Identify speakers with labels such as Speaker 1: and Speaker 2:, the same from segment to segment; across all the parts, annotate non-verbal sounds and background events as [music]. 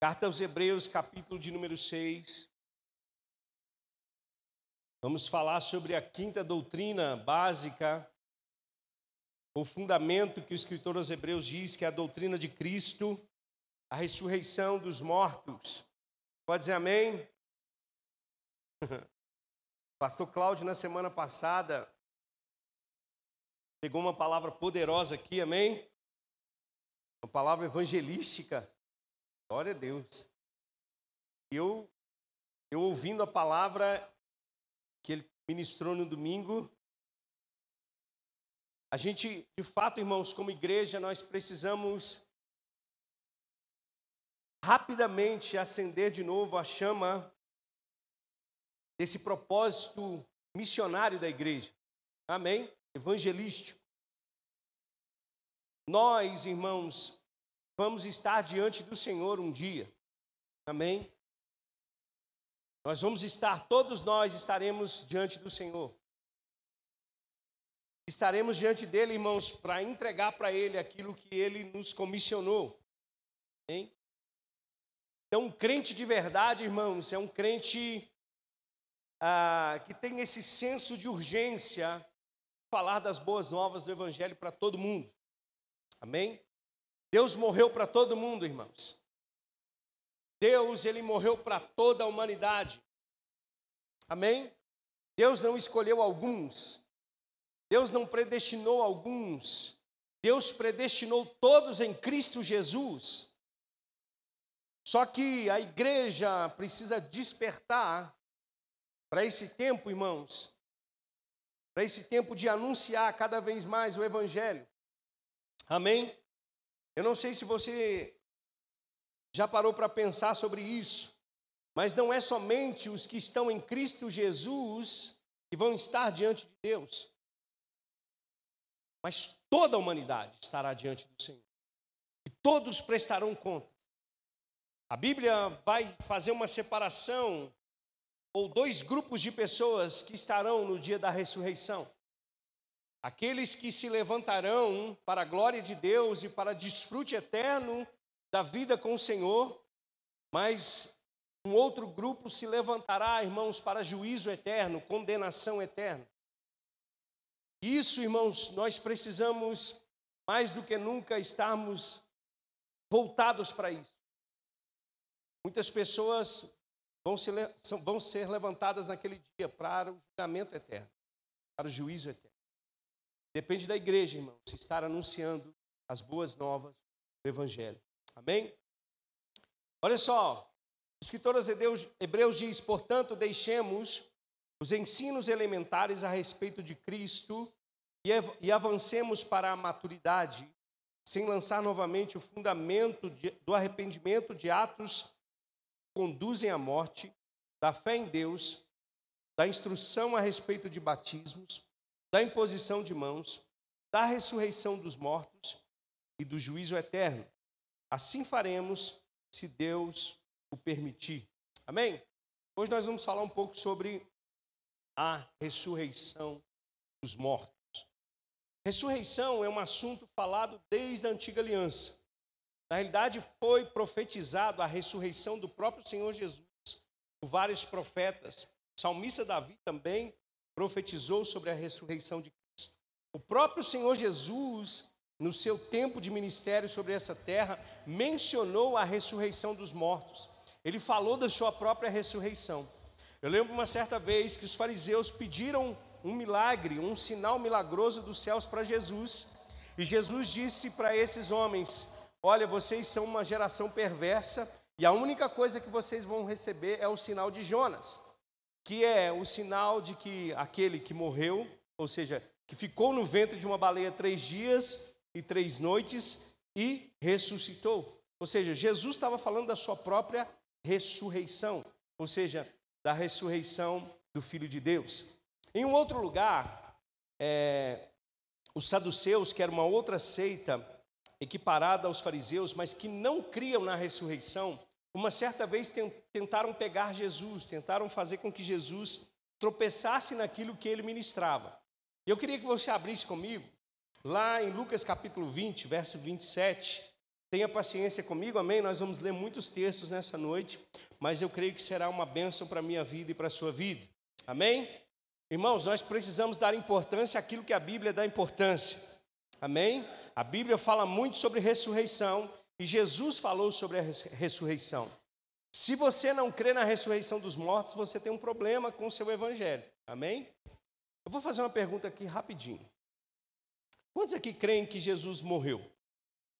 Speaker 1: Carta aos Hebreus, capítulo de número 6. Vamos falar sobre a quinta doutrina básica, o fundamento que o escritor aos Hebreus diz que é a doutrina de Cristo, a ressurreição dos mortos. Pode dizer amém? [laughs] Pastor Cláudio, na semana passada, pegou uma palavra poderosa aqui, amém? Uma palavra evangelística. Glória a Deus. Eu, eu ouvindo a palavra que ele ministrou no domingo, a gente, de fato, irmãos, como igreja, nós precisamos rapidamente acender de novo a chama desse propósito missionário da igreja. Amém? Evangelístico. Nós, irmãos, vamos estar diante do Senhor um dia. Amém? Nós vamos estar, todos nós estaremos diante do Senhor. Estaremos diante dele, irmãos, para entregar para ele aquilo que ele nos comissionou. Amém? Então, um crente de verdade, irmãos, é um crente ah, que tem esse senso de urgência falar das boas novas do Evangelho para todo mundo. Amém? Deus morreu para todo mundo, irmãos. Deus, ele morreu para toda a humanidade. Amém? Deus não escolheu alguns. Deus não predestinou alguns. Deus predestinou todos em Cristo Jesus. Só que a igreja precisa despertar para esse tempo, irmãos. Para esse tempo de anunciar cada vez mais o evangelho. Amém? Eu não sei se você já parou para pensar sobre isso, mas não é somente os que estão em Cristo Jesus que vão estar diante de Deus, mas toda a humanidade estará diante do Senhor, e todos prestarão conta. A Bíblia vai fazer uma separação, ou dois grupos de pessoas que estarão no dia da ressurreição. Aqueles que se levantarão para a glória de Deus e para desfrute eterno da vida com o Senhor, mas um outro grupo se levantará, irmãos, para juízo eterno, condenação eterna. Isso, irmãos, nós precisamos mais do que nunca estarmos voltados para isso. Muitas pessoas vão ser, vão ser levantadas naquele dia para o julgamento eterno, para o juízo eterno. Depende da igreja, irmãos, estar anunciando as boas novas do Evangelho. Amém? Olha só, o escritor aos Hebreus, diz: portanto, deixemos os ensinos elementares a respeito de Cristo e avancemos para a maturidade, sem lançar novamente o fundamento de, do arrependimento de atos que conduzem à morte, da fé em Deus, da instrução a respeito de batismos, da imposição de mãos, da ressurreição dos mortos e do juízo eterno. Assim faremos, se Deus o permitir. Amém? Hoje nós vamos falar um pouco sobre a ressurreição dos mortos. Ressurreição é um assunto falado desde a antiga aliança. Na realidade, foi profetizado a ressurreição do próprio Senhor Jesus por vários profetas. O salmista Davi também profetizou sobre a ressurreição de Cristo. O próprio Senhor Jesus no seu tempo de ministério sobre essa terra, mencionou a ressurreição dos mortos. Ele falou da sua própria ressurreição. Eu lembro uma certa vez que os fariseus pediram um milagre, um sinal milagroso dos céus para Jesus. E Jesus disse para esses homens: Olha, vocês são uma geração perversa e a única coisa que vocês vão receber é o sinal de Jonas, que é o sinal de que aquele que morreu, ou seja, que ficou no ventre de uma baleia três dias e três noites e ressuscitou. Ou seja, Jesus estava falando da sua própria ressurreição, ou seja, da ressurreição do Filho de Deus. Em um outro lugar, é, os saduceus, que era uma outra seita equiparada aos fariseus, mas que não criam na ressurreição, uma certa vez tentaram pegar Jesus, tentaram fazer com que Jesus tropeçasse naquilo que ele ministrava. Eu queria que você abrisse comigo Lá em Lucas capítulo 20, verso 27, Tenha paciência comigo, amém? Nós vamos ler muitos textos nessa noite, mas eu creio que será uma bênção para a minha vida e para a sua vida, amém? Irmãos, nós precisamos dar importância àquilo que a Bíblia dá importância, amém? A Bíblia fala muito sobre ressurreição e Jesus falou sobre a ressurreição. Se você não crê na ressurreição dos mortos, você tem um problema com o seu evangelho. Amém? Eu vou fazer uma pergunta aqui rapidinho. Quantos aqui creem que Jesus morreu?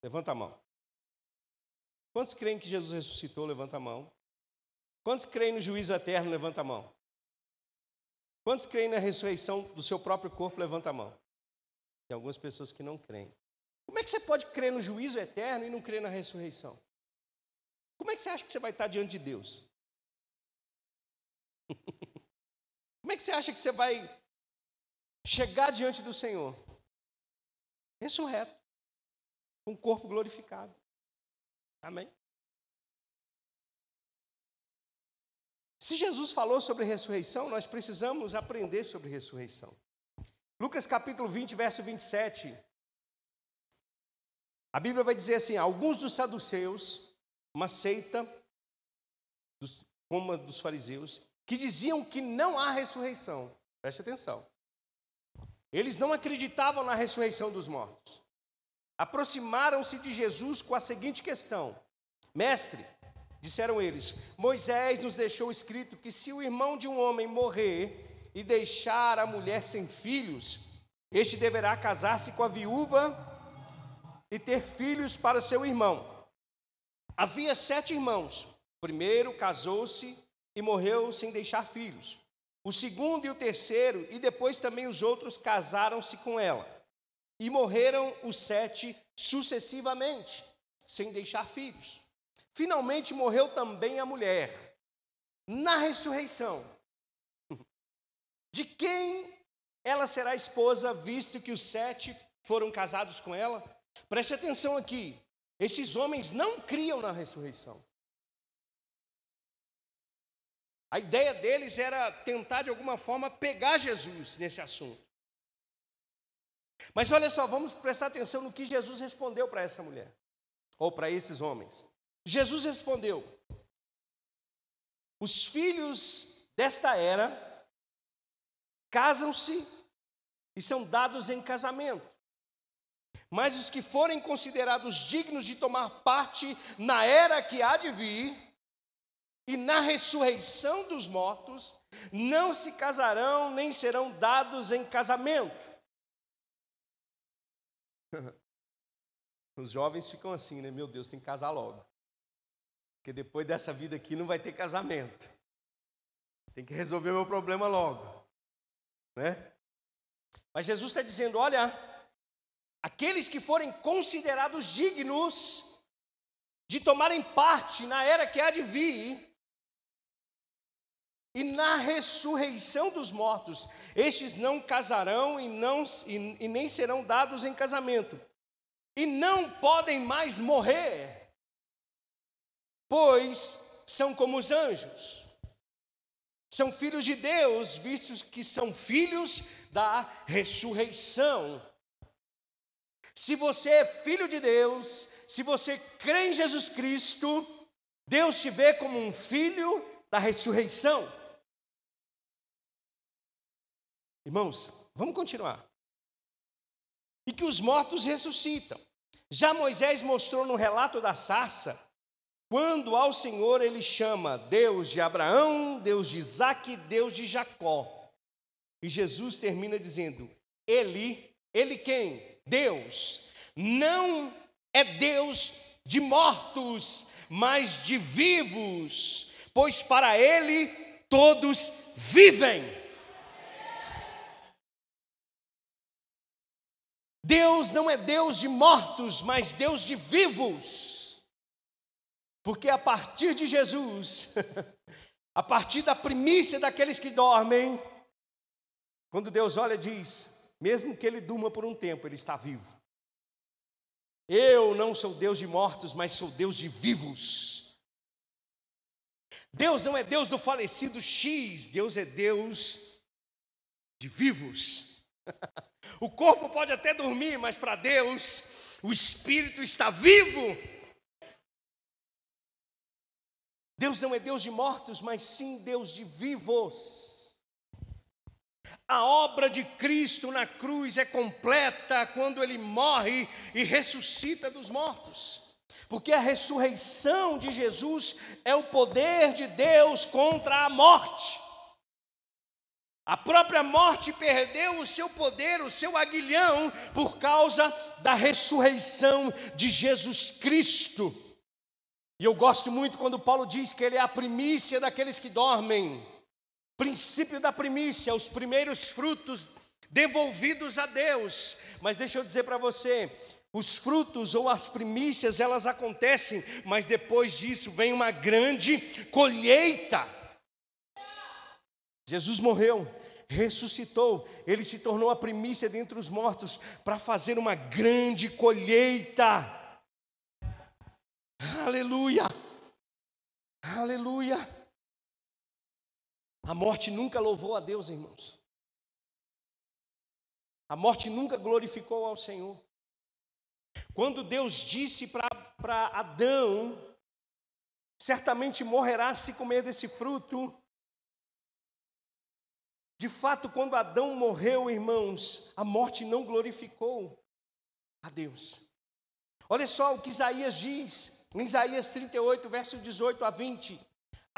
Speaker 1: Levanta a mão. Quantos creem que Jesus ressuscitou? Levanta a mão. Quantos creem no juízo eterno? Levanta a mão. Quantos creem na ressurreição do seu próprio corpo? Levanta a mão. Tem algumas pessoas que não creem. Como é que você pode crer no juízo eterno e não crer na ressurreição? Como é que você acha que você vai estar diante de Deus? [laughs] Como é que você acha que você vai chegar diante do Senhor? Ressurreto, com o corpo glorificado. Amém? Se Jesus falou sobre ressurreição, nós precisamos aprender sobre ressurreição. Lucas capítulo 20, verso 27. A Bíblia vai dizer assim: alguns dos saduceus, uma seita, dos, como dos fariseus, que diziam que não há ressurreição. Preste atenção. Eles não acreditavam na ressurreição dos mortos. Aproximaram-se de Jesus com a seguinte questão: Mestre, disseram eles, Moisés nos deixou escrito que se o irmão de um homem morrer e deixar a mulher sem filhos, este deverá casar-se com a viúva e ter filhos para seu irmão. Havia sete irmãos. O primeiro casou-se e morreu sem deixar filhos. O segundo e o terceiro, e depois também os outros, casaram-se com ela. E morreram os sete sucessivamente, sem deixar filhos. Finalmente morreu também a mulher. Na ressurreição, [laughs] de quem ela será esposa, visto que os sete foram casados com ela? Preste atenção aqui: esses homens não criam na ressurreição. A ideia deles era tentar de alguma forma pegar Jesus nesse assunto. Mas olha só, vamos prestar atenção no que Jesus respondeu para essa mulher, ou para esses homens. Jesus respondeu: Os filhos desta era casam-se e são dados em casamento. Mas os que forem considerados dignos de tomar parte na era que há de vir, e na ressurreição dos mortos, não se casarão nem serão dados em casamento. [laughs] Os jovens ficam assim, né? Meu Deus, tem que casar logo. Porque depois dessa vida aqui não vai ter casamento. Tem que resolver meu problema logo. Né? Mas Jesus está dizendo: olha, aqueles que forem considerados dignos de tomarem parte na era que há de vir, e na ressurreição dos mortos, estes não casarão e, não, e, e nem serão dados em casamento, e não podem mais morrer, pois são como os anjos. São filhos de Deus, vistos que são filhos da ressurreição. Se você é filho de Deus, se você crê em Jesus Cristo, Deus te vê como um filho da ressurreição. Irmãos, vamos continuar. E que os mortos ressuscitam. Já Moisés mostrou no relato da sarça, quando ao Senhor ele chama Deus de Abraão, Deus de Isaac, Deus de Jacó. E Jesus termina dizendo: Ele, ele quem? Deus, não é Deus de mortos, mas de vivos, pois para ele todos vivem. Deus não é Deus de mortos, mas Deus de vivos. Porque a partir de Jesus, [laughs] a partir da primícia daqueles que dormem, quando Deus olha diz: mesmo que ele durma por um tempo, ele está vivo. Eu não sou Deus de mortos, mas sou Deus de vivos. Deus não é Deus do falecido X, Deus é Deus de vivos. [laughs] o corpo pode até dormir, mas para Deus o espírito está vivo. Deus não é Deus de mortos, mas sim Deus de vivos. A obra de Cristo na cruz é completa quando ele morre e ressuscita dos mortos. Porque a ressurreição de Jesus é o poder de Deus contra a morte. A própria morte perdeu o seu poder, o seu aguilhão, por causa da ressurreição de Jesus Cristo. E eu gosto muito quando Paulo diz que ele é a primícia daqueles que dormem. Princípio da primícia, os primeiros frutos devolvidos a Deus. Mas deixa eu dizer para você, os frutos ou as primícias, elas acontecem, mas depois disso vem uma grande colheita. Jesus morreu, ressuscitou, ele se tornou a primícia dentre os mortos para fazer uma grande colheita. Aleluia! Aleluia! A morte nunca louvou a Deus, irmãos. A morte nunca glorificou ao Senhor. Quando Deus disse para Adão, certamente morrerá se comer desse fruto, de fato, quando Adão morreu, irmãos, a morte não glorificou a Deus. Olha só o que Isaías diz, em Isaías 38, verso 18 a 20: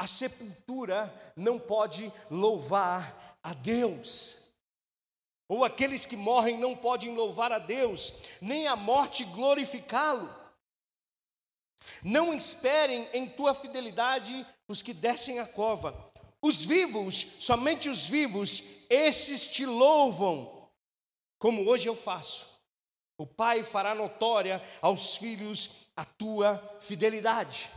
Speaker 1: a sepultura não pode louvar a Deus, ou aqueles que morrem não podem louvar a Deus, nem a morte glorificá-lo. Não esperem em tua fidelidade os que descem a cova os vivos, somente os vivos, esses te louvam, como hoje eu faço. O Pai fará notória aos filhos a tua fidelidade.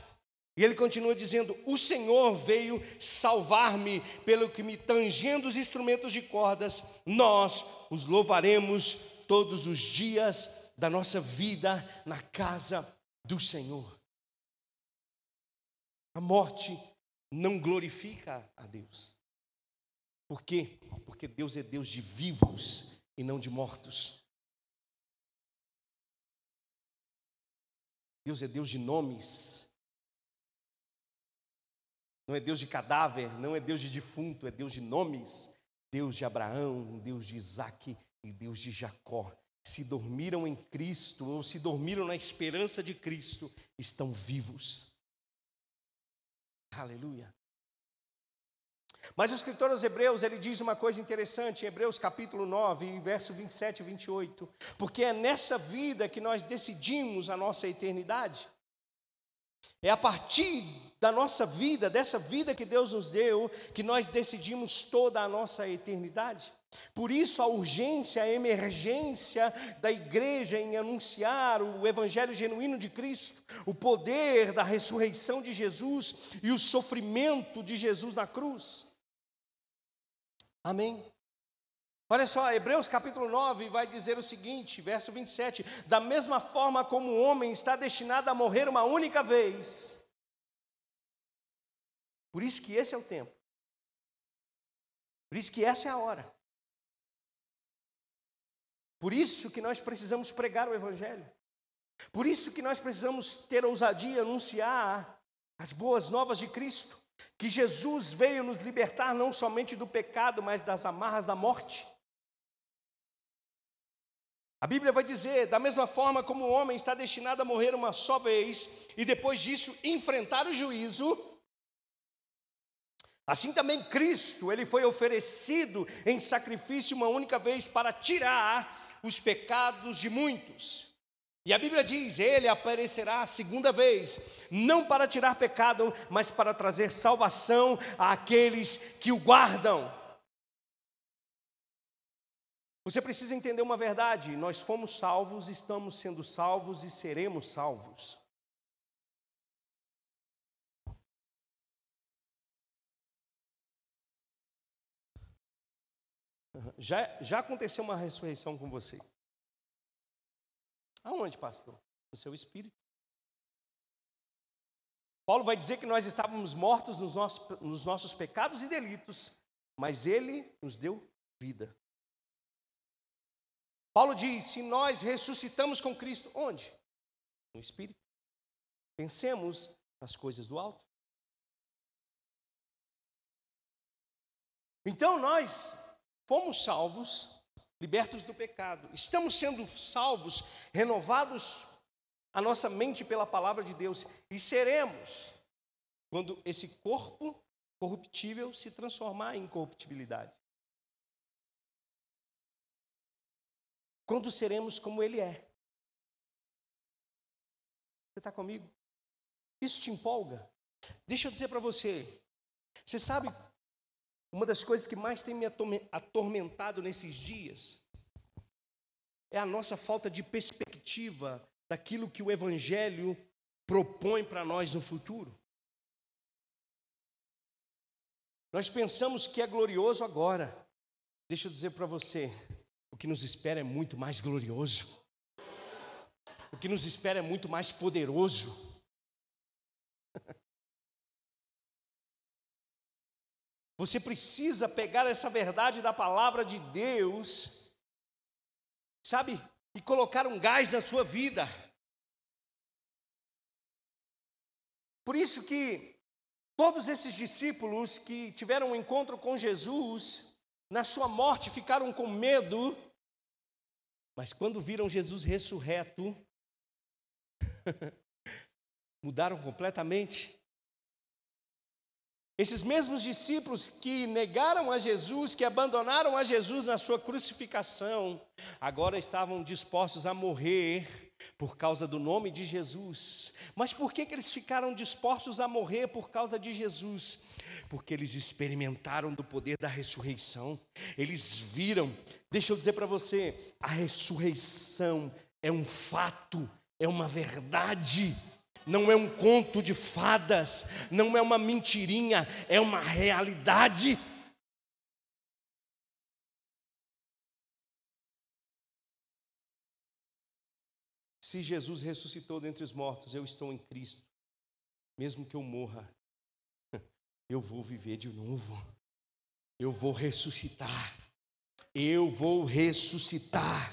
Speaker 1: E ele continua dizendo: O Senhor veio salvar-me, pelo que me tangendo os instrumentos de cordas, nós os louvaremos todos os dias da nossa vida na casa do Senhor. A morte não glorifica a Deus. Por quê? Porque Deus é Deus de vivos e não de mortos. Deus é Deus de nomes. Não é Deus de cadáver, não é Deus de defunto, é Deus de nomes. Deus de Abraão, Deus de Isaac e Deus de Jacó. Se dormiram em Cristo ou se dormiram na esperança de Cristo, estão vivos. Aleluia. Mas o escritor aos Hebreus, ele diz uma coisa interessante em Hebreus capítulo 9, verso 27 e 28, porque é nessa vida que nós decidimos a nossa eternidade. É a partir da nossa vida, dessa vida que Deus nos deu, que nós decidimos toda a nossa eternidade. Por isso, a urgência, a emergência da igreja em anunciar o evangelho genuíno de Cristo, o poder da ressurreição de Jesus e o sofrimento de Jesus na cruz. Amém. Olha só, Hebreus capítulo 9 vai dizer o seguinte, verso 27: Da mesma forma como o homem está destinado a morrer uma única vez, por isso que esse é o tempo, por isso que essa é a hora. Por isso que nós precisamos pregar o Evangelho. Por isso que nós precisamos ter ousadia, anunciar as boas novas de Cristo. Que Jesus veio nos libertar não somente do pecado, mas das amarras da morte. A Bíblia vai dizer: da mesma forma como o homem está destinado a morrer uma só vez e depois disso enfrentar o juízo, assim também Cristo, ele foi oferecido em sacrifício uma única vez para tirar os pecados de muitos. E a Bíblia diz: Ele aparecerá a segunda vez, não para tirar pecado, mas para trazer salvação àqueles que o guardam. Você precisa entender uma verdade: nós fomos salvos, estamos sendo salvos e seremos salvos. Já, já aconteceu uma ressurreição com você? Aonde, pastor? No seu espírito. Paulo vai dizer que nós estávamos mortos nos nossos, nos nossos pecados e delitos, mas ele nos deu vida. Paulo diz: se nós ressuscitamos com Cristo, onde? No Espírito. Pensemos nas coisas do alto. Então nós fomos salvos, libertos do pecado, estamos sendo salvos, renovados a nossa mente pela palavra de Deus e seremos quando esse corpo corruptível se transformar em incorruptibilidade. Quando seremos como Ele é. Você está comigo? Isso te empolga? Deixa eu dizer para você. Você sabe, uma das coisas que mais tem me atormentado nesses dias é a nossa falta de perspectiva daquilo que o Evangelho propõe para nós no futuro. Nós pensamos que é glorioso agora. Deixa eu dizer para você, o que nos espera é muito mais glorioso. O que nos espera é muito mais poderoso. [laughs] Você precisa pegar essa verdade da palavra de Deus, sabe, e colocar um gás na sua vida. Por isso que todos esses discípulos que tiveram um encontro com Jesus, na sua morte ficaram com medo, mas quando viram Jesus ressurreto, [laughs] mudaram completamente. Esses mesmos discípulos que negaram a Jesus, que abandonaram a Jesus na sua crucificação, agora estavam dispostos a morrer por causa do nome de Jesus. Mas por que, que eles ficaram dispostos a morrer por causa de Jesus? Porque eles experimentaram do poder da ressurreição, eles viram. Deixa eu dizer para você: a ressurreição é um fato, é uma verdade não é um conto de fadas, não é uma mentirinha, é uma realidade. Se Jesus ressuscitou dentre os mortos, eu estou em Cristo, mesmo que eu morra, [laughs] eu vou viver de novo, eu vou ressuscitar, eu vou ressuscitar.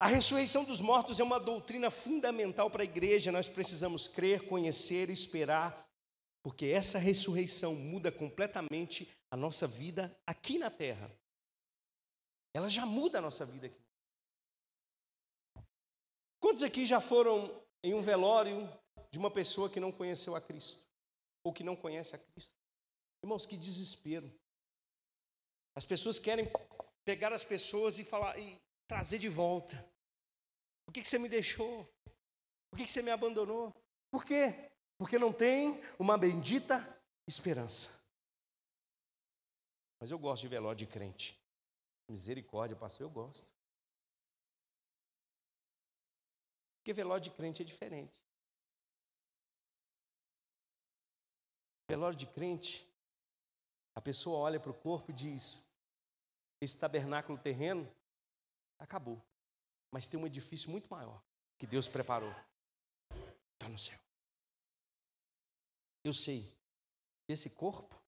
Speaker 1: A ressurreição dos mortos é uma doutrina fundamental para a igreja, nós precisamos crer, conhecer, esperar, porque essa ressurreição muda completamente a nossa vida aqui na terra. Ela já muda a nossa vida aqui. Quantos aqui já foram em um velório de uma pessoa que não conheceu a Cristo? Ou que não conhece a Cristo? Irmãos, que desespero. As pessoas querem pegar as pessoas e falar e trazer de volta. Por que, você me deixou? Por que, que você me abandonou? Por quê? Porque não tem uma bendita esperança. Mas eu gosto de velório de crente. Misericórdia, pastor, eu gosto. Porque velório de crente é diferente. Velório de crente, a pessoa olha para o corpo e diz: esse tabernáculo terreno acabou. Mas tem um edifício muito maior que Deus preparou. Está no céu. Eu sei. Esse corpo,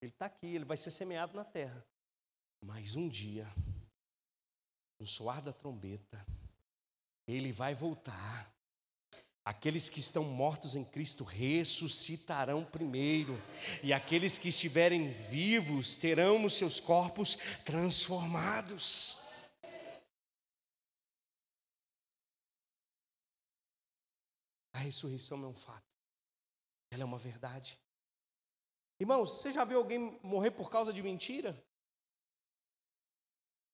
Speaker 1: ele está aqui, ele vai ser semeado na terra. Mas um dia, no soar da trombeta, ele vai voltar. Aqueles que estão mortos em Cristo ressuscitarão primeiro, e aqueles que estiverem vivos terão os seus corpos transformados. A ressurreição não é um fato, ela é uma verdade. Irmãos, você já viu alguém morrer por causa de mentira?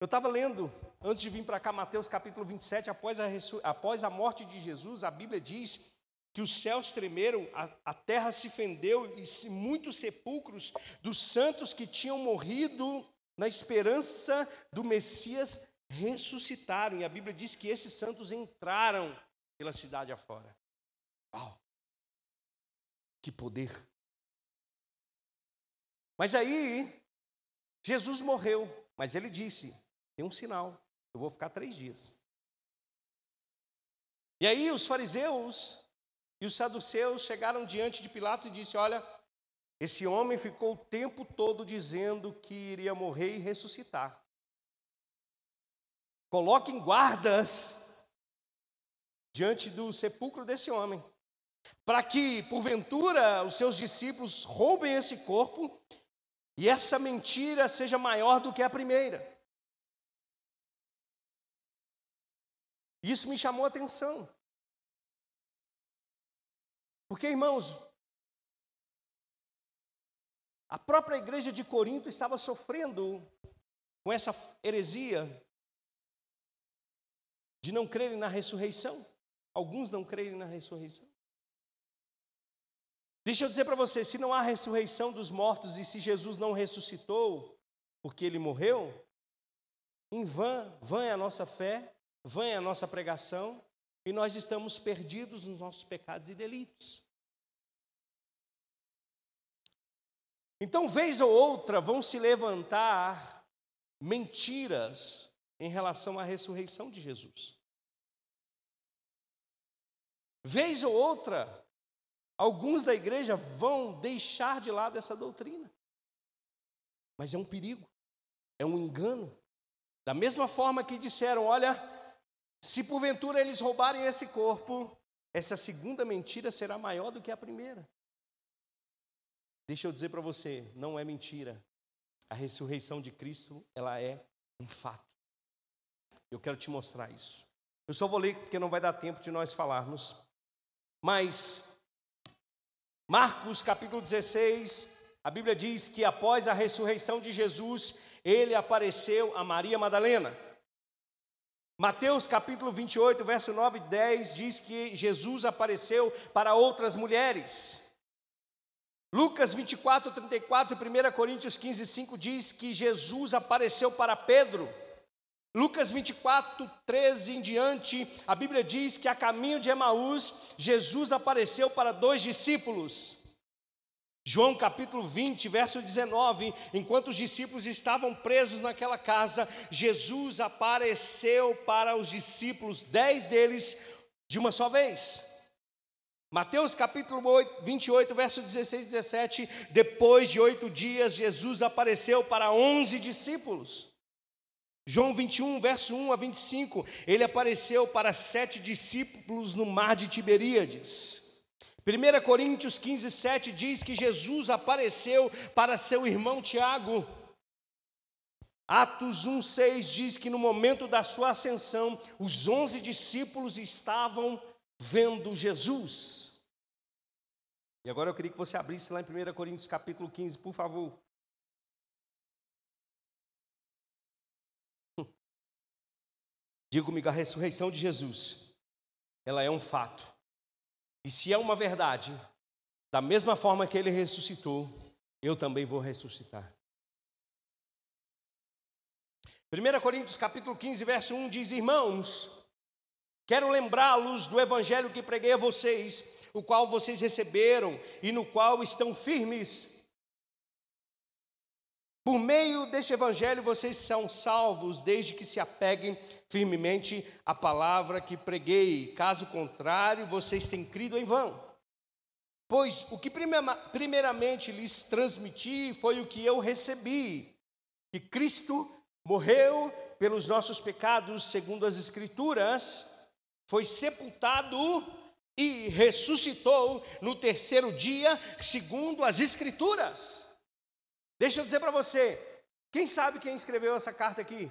Speaker 1: Eu estava lendo, antes de vir para cá, Mateus capítulo 27, após a, após a morte de Jesus, a Bíblia diz que os céus tremeram, a, a terra se fendeu e se, muitos sepulcros dos santos que tinham morrido na esperança do Messias ressuscitaram. E a Bíblia diz que esses santos entraram pela cidade afora. Uau! Que poder! Mas aí, Jesus morreu, mas ele disse: tem um sinal, eu vou ficar três dias. E aí os fariseus e os saduceus chegaram diante de Pilatos e disse: Olha, esse homem ficou o tempo todo dizendo que iria morrer e ressuscitar. Coloquem guardas diante do sepulcro desse homem. para que, porventura, os seus discípulos roubem esse corpo e essa mentira seja maior do que a primeira. Isso me chamou a atenção. Porque, irmãos, a própria igreja de Corinto estava sofrendo com essa heresia de não crerem na ressurreição. Alguns não crerem na ressurreição. Deixa eu dizer para você: se não há ressurreição dos mortos e se Jesus não ressuscitou porque ele morreu, em vão, vã é a nossa fé, é a nossa pregação e nós estamos perdidos nos nossos pecados e delitos. Então, vez ou outra, vão se levantar mentiras em relação à ressurreição de Jesus. Vez ou outra, alguns da igreja vão deixar de lado essa doutrina. Mas é um perigo, é um engano. Da mesma forma que disseram: olha, se porventura eles roubarem esse corpo, essa segunda mentira será maior do que a primeira. Deixa eu dizer para você, não é mentira. A ressurreição de Cristo, ela é um fato. Eu quero te mostrar isso. Eu só vou ler porque não vai dar tempo de nós falarmos. Mas Marcos capítulo 16, a Bíblia diz que após a ressurreição de Jesus, ele apareceu a Maria Madalena. Mateus capítulo 28, verso 9 e 10 diz que Jesus apareceu para outras mulheres. Lucas 24, 34 e 1 Coríntios 15, 5 diz que Jesus apareceu para Pedro. Lucas 24, 13 em diante, a Bíblia diz que a caminho de Emaús, Jesus apareceu para dois discípulos. João capítulo 20, verso 19: enquanto os discípulos estavam presos naquela casa, Jesus apareceu para os discípulos, dez deles, de uma só vez. Mateus capítulo 8, 28, verso 16 e 17. Depois de oito dias, Jesus apareceu para onze discípulos. João 21, verso 1 a 25. Ele apareceu para sete discípulos no mar de Tiberíades. 1 Coríntios 15, 7 diz que Jesus apareceu para seu irmão Tiago. Atos 1, 6 diz que no momento da sua ascensão, os onze discípulos estavam vendo Jesus. E agora eu queria que você abrisse lá em 1 Coríntios capítulo 15, por favor. Diga comigo, a ressurreição de Jesus, ela é um fato. E se é uma verdade, da mesma forma que ele ressuscitou, eu também vou ressuscitar. 1 Coríntios capítulo 15, verso 1 diz: Irmãos, Quero lembrá-los do evangelho que preguei a vocês, o qual vocês receberam e no qual estão firmes. Por meio deste evangelho vocês são salvos, desde que se apeguem firmemente à palavra que preguei. Caso contrário, vocês têm crido em vão. Pois o que primeiramente lhes transmiti foi o que eu recebi: que Cristo morreu pelos nossos pecados, segundo as Escrituras foi sepultado e ressuscitou no terceiro dia, segundo as Escrituras. Deixa eu dizer para você, quem sabe quem escreveu essa carta aqui?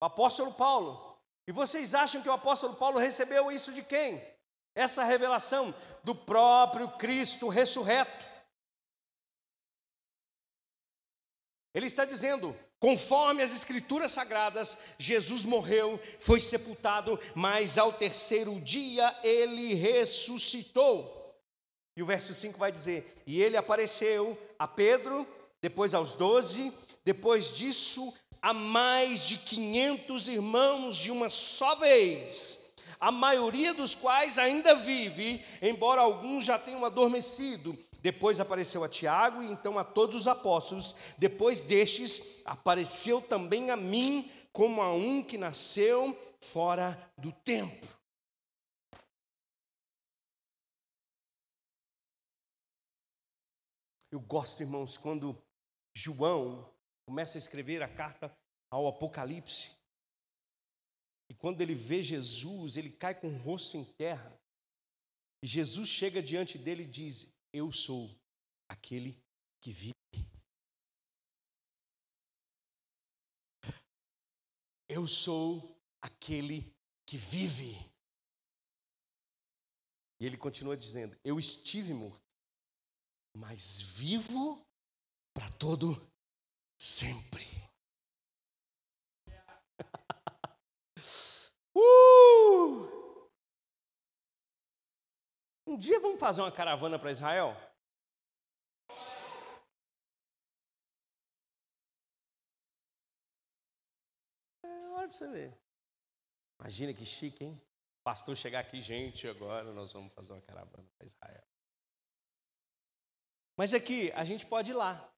Speaker 1: O apóstolo Paulo. E vocês acham que o apóstolo Paulo recebeu isso de quem? Essa revelação do próprio Cristo ressurreto. Ele está dizendo: Conforme as Escrituras Sagradas, Jesus morreu, foi sepultado, mas ao terceiro dia ele ressuscitou. E o verso 5 vai dizer: E ele apareceu a Pedro, depois aos doze, depois disso a mais de quinhentos irmãos de uma só vez, a maioria dos quais ainda vive, embora alguns já tenham adormecido. Depois apareceu a Tiago e então a todos os apóstolos. Depois destes, apareceu também a mim, como a um que nasceu fora do tempo. Eu gosto, irmãos, quando João começa a escrever a carta ao Apocalipse. E quando ele vê Jesus, ele cai com o rosto em terra. E Jesus chega diante dele e diz: Eu sou aquele que vive. Eu sou aquele que vive. E ele continua dizendo: Eu estive morto, mas vivo para todo sempre. [laughs] uh! Um dia vamos fazer uma caravana para Israel? É, olha para você ver. Imagina que chique, hein? Pastor chegar aqui, gente, agora nós vamos fazer uma caravana para Israel. Mas aqui, a gente pode ir lá.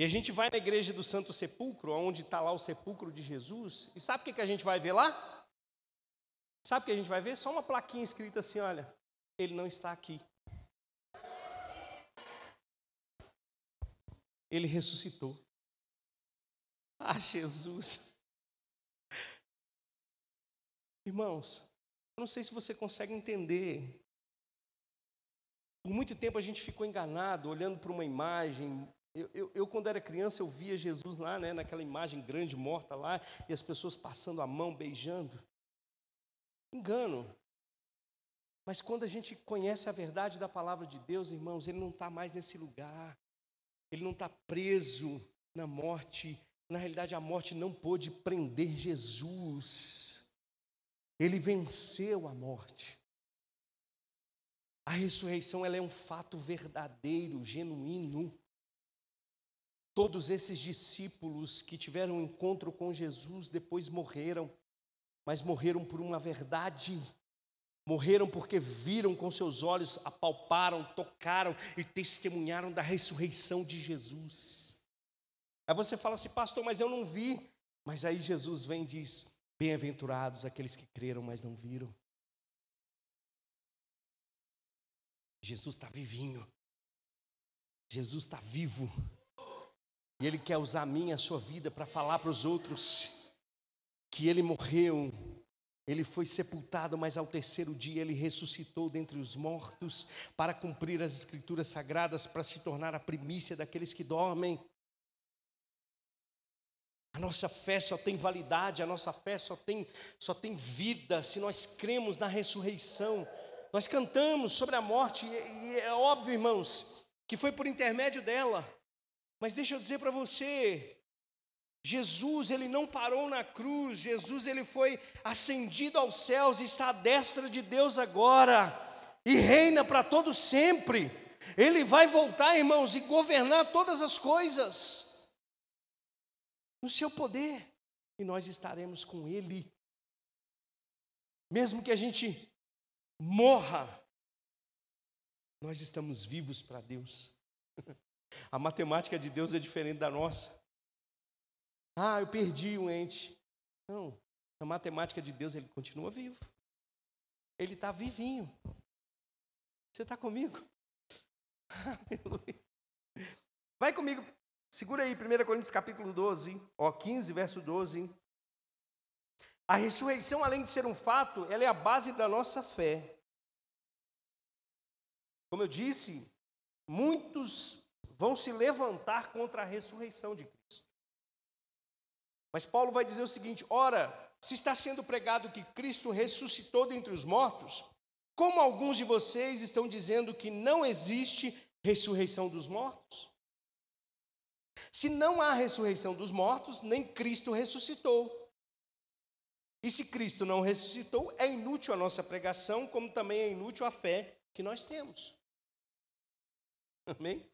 Speaker 1: E a gente vai na igreja do Santo Sepulcro, onde está lá o sepulcro de Jesus, e sabe o que, a gente vai ver lá? Sabe o que a gente vai ver? Só uma plaquinha escrita assim: olha, ele não está aqui. Ele ressuscitou. Ah, Jesus. Irmãos, eu não sei se você consegue entender. Por muito tempo a gente ficou enganado, olhando para uma imagem. Eu, eu, eu, quando era criança, eu via Jesus lá, né, naquela imagem grande, morta lá, e as pessoas passando a mão, beijando. Engano. Mas quando a gente conhece a verdade da palavra de Deus, irmãos, ele não está mais nesse lugar. Ele não está preso na morte. Na realidade, a morte não pôde prender Jesus. Ele venceu a morte. A ressurreição ela é um fato verdadeiro, genuíno. Todos esses discípulos que tiveram um encontro com Jesus depois morreram mas morreram por uma verdade. Morreram porque viram com seus olhos, apalparam, tocaram e testemunharam da ressurreição de Jesus. Aí você fala assim, pastor, mas eu não vi. Mas aí Jesus vem e diz: Bem-aventurados aqueles que creram, mas não viram. Jesus está vivinho. Jesus está vivo. E Ele quer usar a minha, a sua vida para falar para os outros que ele morreu, ele foi sepultado, mas ao terceiro dia ele ressuscitou dentre os mortos para cumprir as escrituras sagradas, para se tornar a primícia daqueles que dormem. A nossa fé só tem validade, a nossa fé só tem, só tem vida se nós cremos na ressurreição. Nós cantamos sobre a morte, e é óbvio, irmãos, que foi por intermédio dela. Mas deixa eu dizer para você, Jesus, ele não parou na cruz, Jesus, ele foi ascendido aos céus está à destra de Deus agora e reina para todo sempre. Ele vai voltar, irmãos, e governar todas as coisas no seu poder, e nós estaremos com ele. Mesmo que a gente morra, nós estamos vivos para Deus. A matemática de Deus é diferente da nossa. Ah, eu perdi um ente. Não, na matemática de Deus ele continua vivo. Ele está vivinho. Você está comigo? [laughs] Aleluia. Vai comigo, segura aí, 1 Coríntios capítulo 12, ó, 15, verso 12. A ressurreição, além de ser um fato, ela é a base da nossa fé. Como eu disse, muitos vão se levantar contra a ressurreição de Cristo. Mas Paulo vai dizer o seguinte: ora, se está sendo pregado que Cristo ressuscitou dentre os mortos, como alguns de vocês estão dizendo que não existe ressurreição dos mortos? Se não há ressurreição dos mortos, nem Cristo ressuscitou. E se Cristo não ressuscitou, é inútil a nossa pregação, como também é inútil a fé que nós temos. Amém?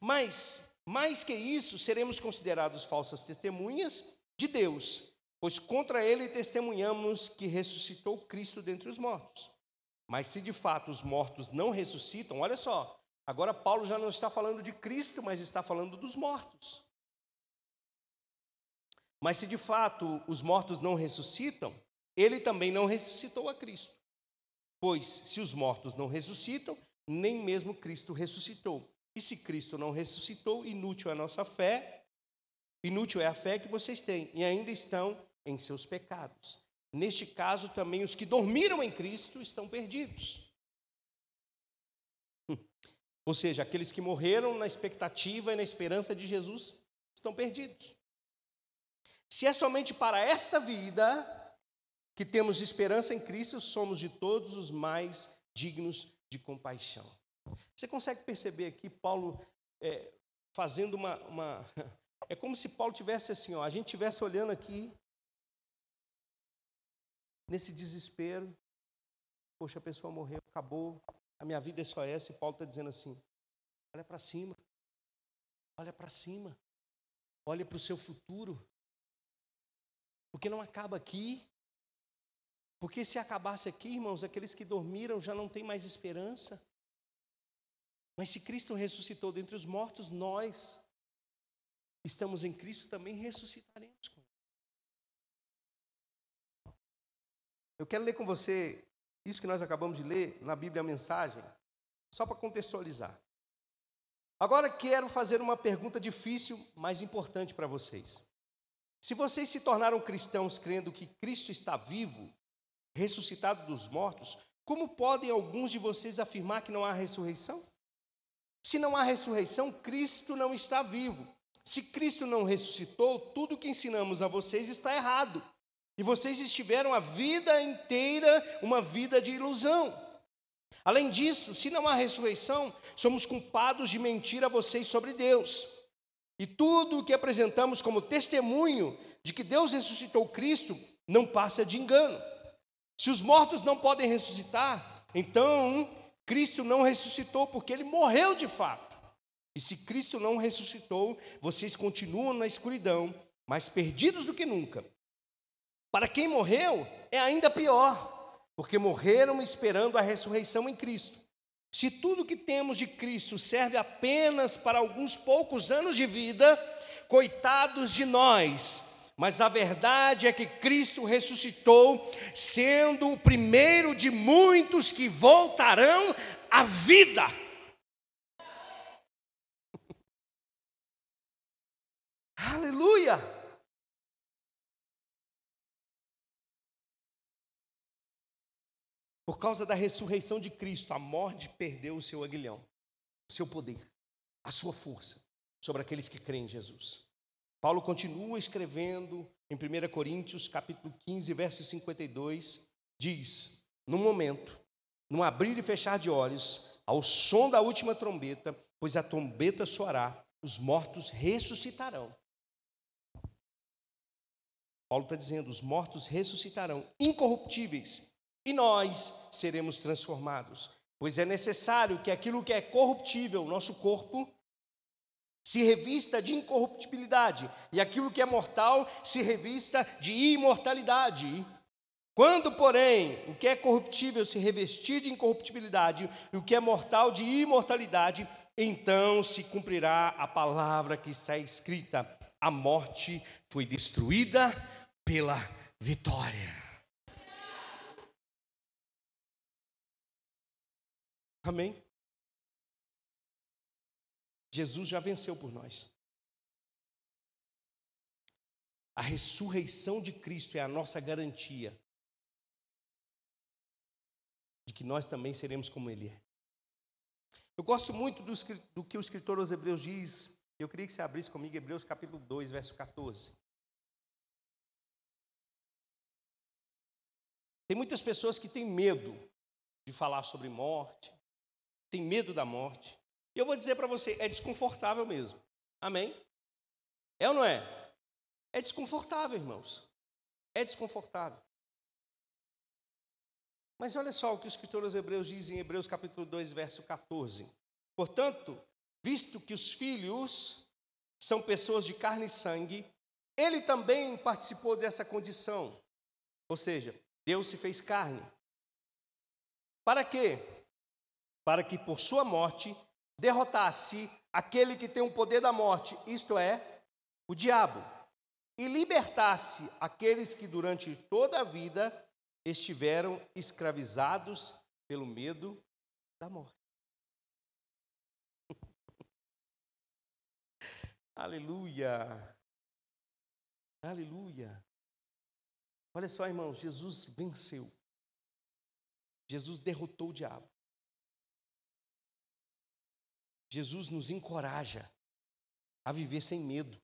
Speaker 1: Mas, mais que isso, seremos considerados falsas testemunhas de Deus, pois contra ele testemunhamos que ressuscitou Cristo dentre os mortos. Mas se de fato os mortos não ressuscitam, olha só, agora Paulo já não está falando de Cristo, mas está falando dos mortos. Mas se de fato os mortos não ressuscitam, ele também não ressuscitou a Cristo. Pois se os mortos não ressuscitam, nem mesmo Cristo ressuscitou. E se Cristo não ressuscitou, inútil é a nossa fé Inútil é a fé que vocês têm e ainda estão em seus pecados. neste caso também os que dormiram em Cristo estão perdidos. Ou seja, aqueles que morreram na expectativa e na esperança de Jesus estão perdidos. Se é somente para esta vida que temos esperança em Cristo, somos de todos os mais dignos de compaixão. Você consegue perceber aqui Paulo é, fazendo uma, uma, [laughs] É como se Paulo tivesse assim, ó, a gente tivesse olhando aqui nesse desespero. Poxa, a pessoa morreu, acabou, a minha vida é só essa. E Paulo está dizendo assim: olha para cima, olha para cima, olha para o seu futuro, porque não acaba aqui. Porque se acabasse aqui, irmãos, aqueles que dormiram já não têm mais esperança. Mas se Cristo ressuscitou dentre os mortos, nós estamos em Cristo também ressuscitaremos com Ele. Eu quero ler com você isso que nós acabamos de ler na Bíblia a mensagem, só para contextualizar. Agora quero fazer uma pergunta difícil, mas importante para vocês. Se vocês se tornaram cristãos crendo que Cristo está vivo, ressuscitado dos mortos, como podem alguns de vocês afirmar que não há ressurreição? Se não há ressurreição, Cristo não está vivo. Se Cristo não ressuscitou, tudo que ensinamos a vocês está errado. E vocês estiveram a vida inteira uma vida de ilusão. Além disso, se não há ressurreição, somos culpados de mentir a vocês sobre Deus. E tudo o que apresentamos como testemunho de que Deus ressuscitou Cristo não passa de engano. Se os mortos não podem ressuscitar, então Cristo não ressuscitou porque ele morreu de fato. E se Cristo não ressuscitou, vocês continuam na escuridão, mais perdidos do que nunca. Para quem morreu, é ainda pior, porque morreram esperando a ressurreição em Cristo. Se tudo que temos de Cristo serve apenas para alguns poucos anos de vida, coitados de nós, mas a verdade é que Cristo ressuscitou, sendo o primeiro de muitos que voltarão à vida. [laughs] Aleluia! Por causa da ressurreição de Cristo, a morte perdeu o seu aguilhão, o seu poder, a sua força sobre aqueles que creem em Jesus. Paulo continua escrevendo em 1 Coríntios, capítulo 15, verso 52, diz: No momento, num abrir e fechar de olhos, ao som da última trombeta, pois a trombeta soará, os mortos ressuscitarão. Paulo está dizendo: os mortos ressuscitarão incorruptíveis e nós seremos transformados. Pois é necessário que aquilo que é corruptível, nosso corpo, se revista de incorruptibilidade, e aquilo que é mortal se revista de imortalidade. Quando, porém, o que é corruptível se revestir de incorruptibilidade e o que é mortal de imortalidade, então se cumprirá a palavra que está escrita: a morte foi destruída pela vitória. Amém? Jesus já venceu por nós. A ressurreição de Cristo é a nossa garantia de que nós também seremos como Ele é. Eu gosto muito do, do que o escritor aos Hebreus diz. Eu queria que você abrisse comigo Hebreus capítulo 2, verso 14. Tem muitas pessoas que têm medo de falar sobre morte, têm medo da morte. E eu vou dizer para você, é desconfortável mesmo. Amém? É ou não é? É desconfortável, irmãos. É desconfortável. Mas olha só o que o escritor aos Hebreus diz em Hebreus capítulo 2, verso 14. Portanto, visto que os filhos são pessoas de carne e sangue, ele também participou dessa condição. Ou seja, Deus se fez carne. Para quê? Para que por sua morte derrotasse aquele que tem o poder da morte, isto é, o diabo, e libertasse aqueles que durante toda a vida estiveram escravizados pelo medo da morte. [laughs] Aleluia. Aleluia. Olha só, irmãos, Jesus venceu. Jesus derrotou o diabo. Jesus nos encoraja a viver sem medo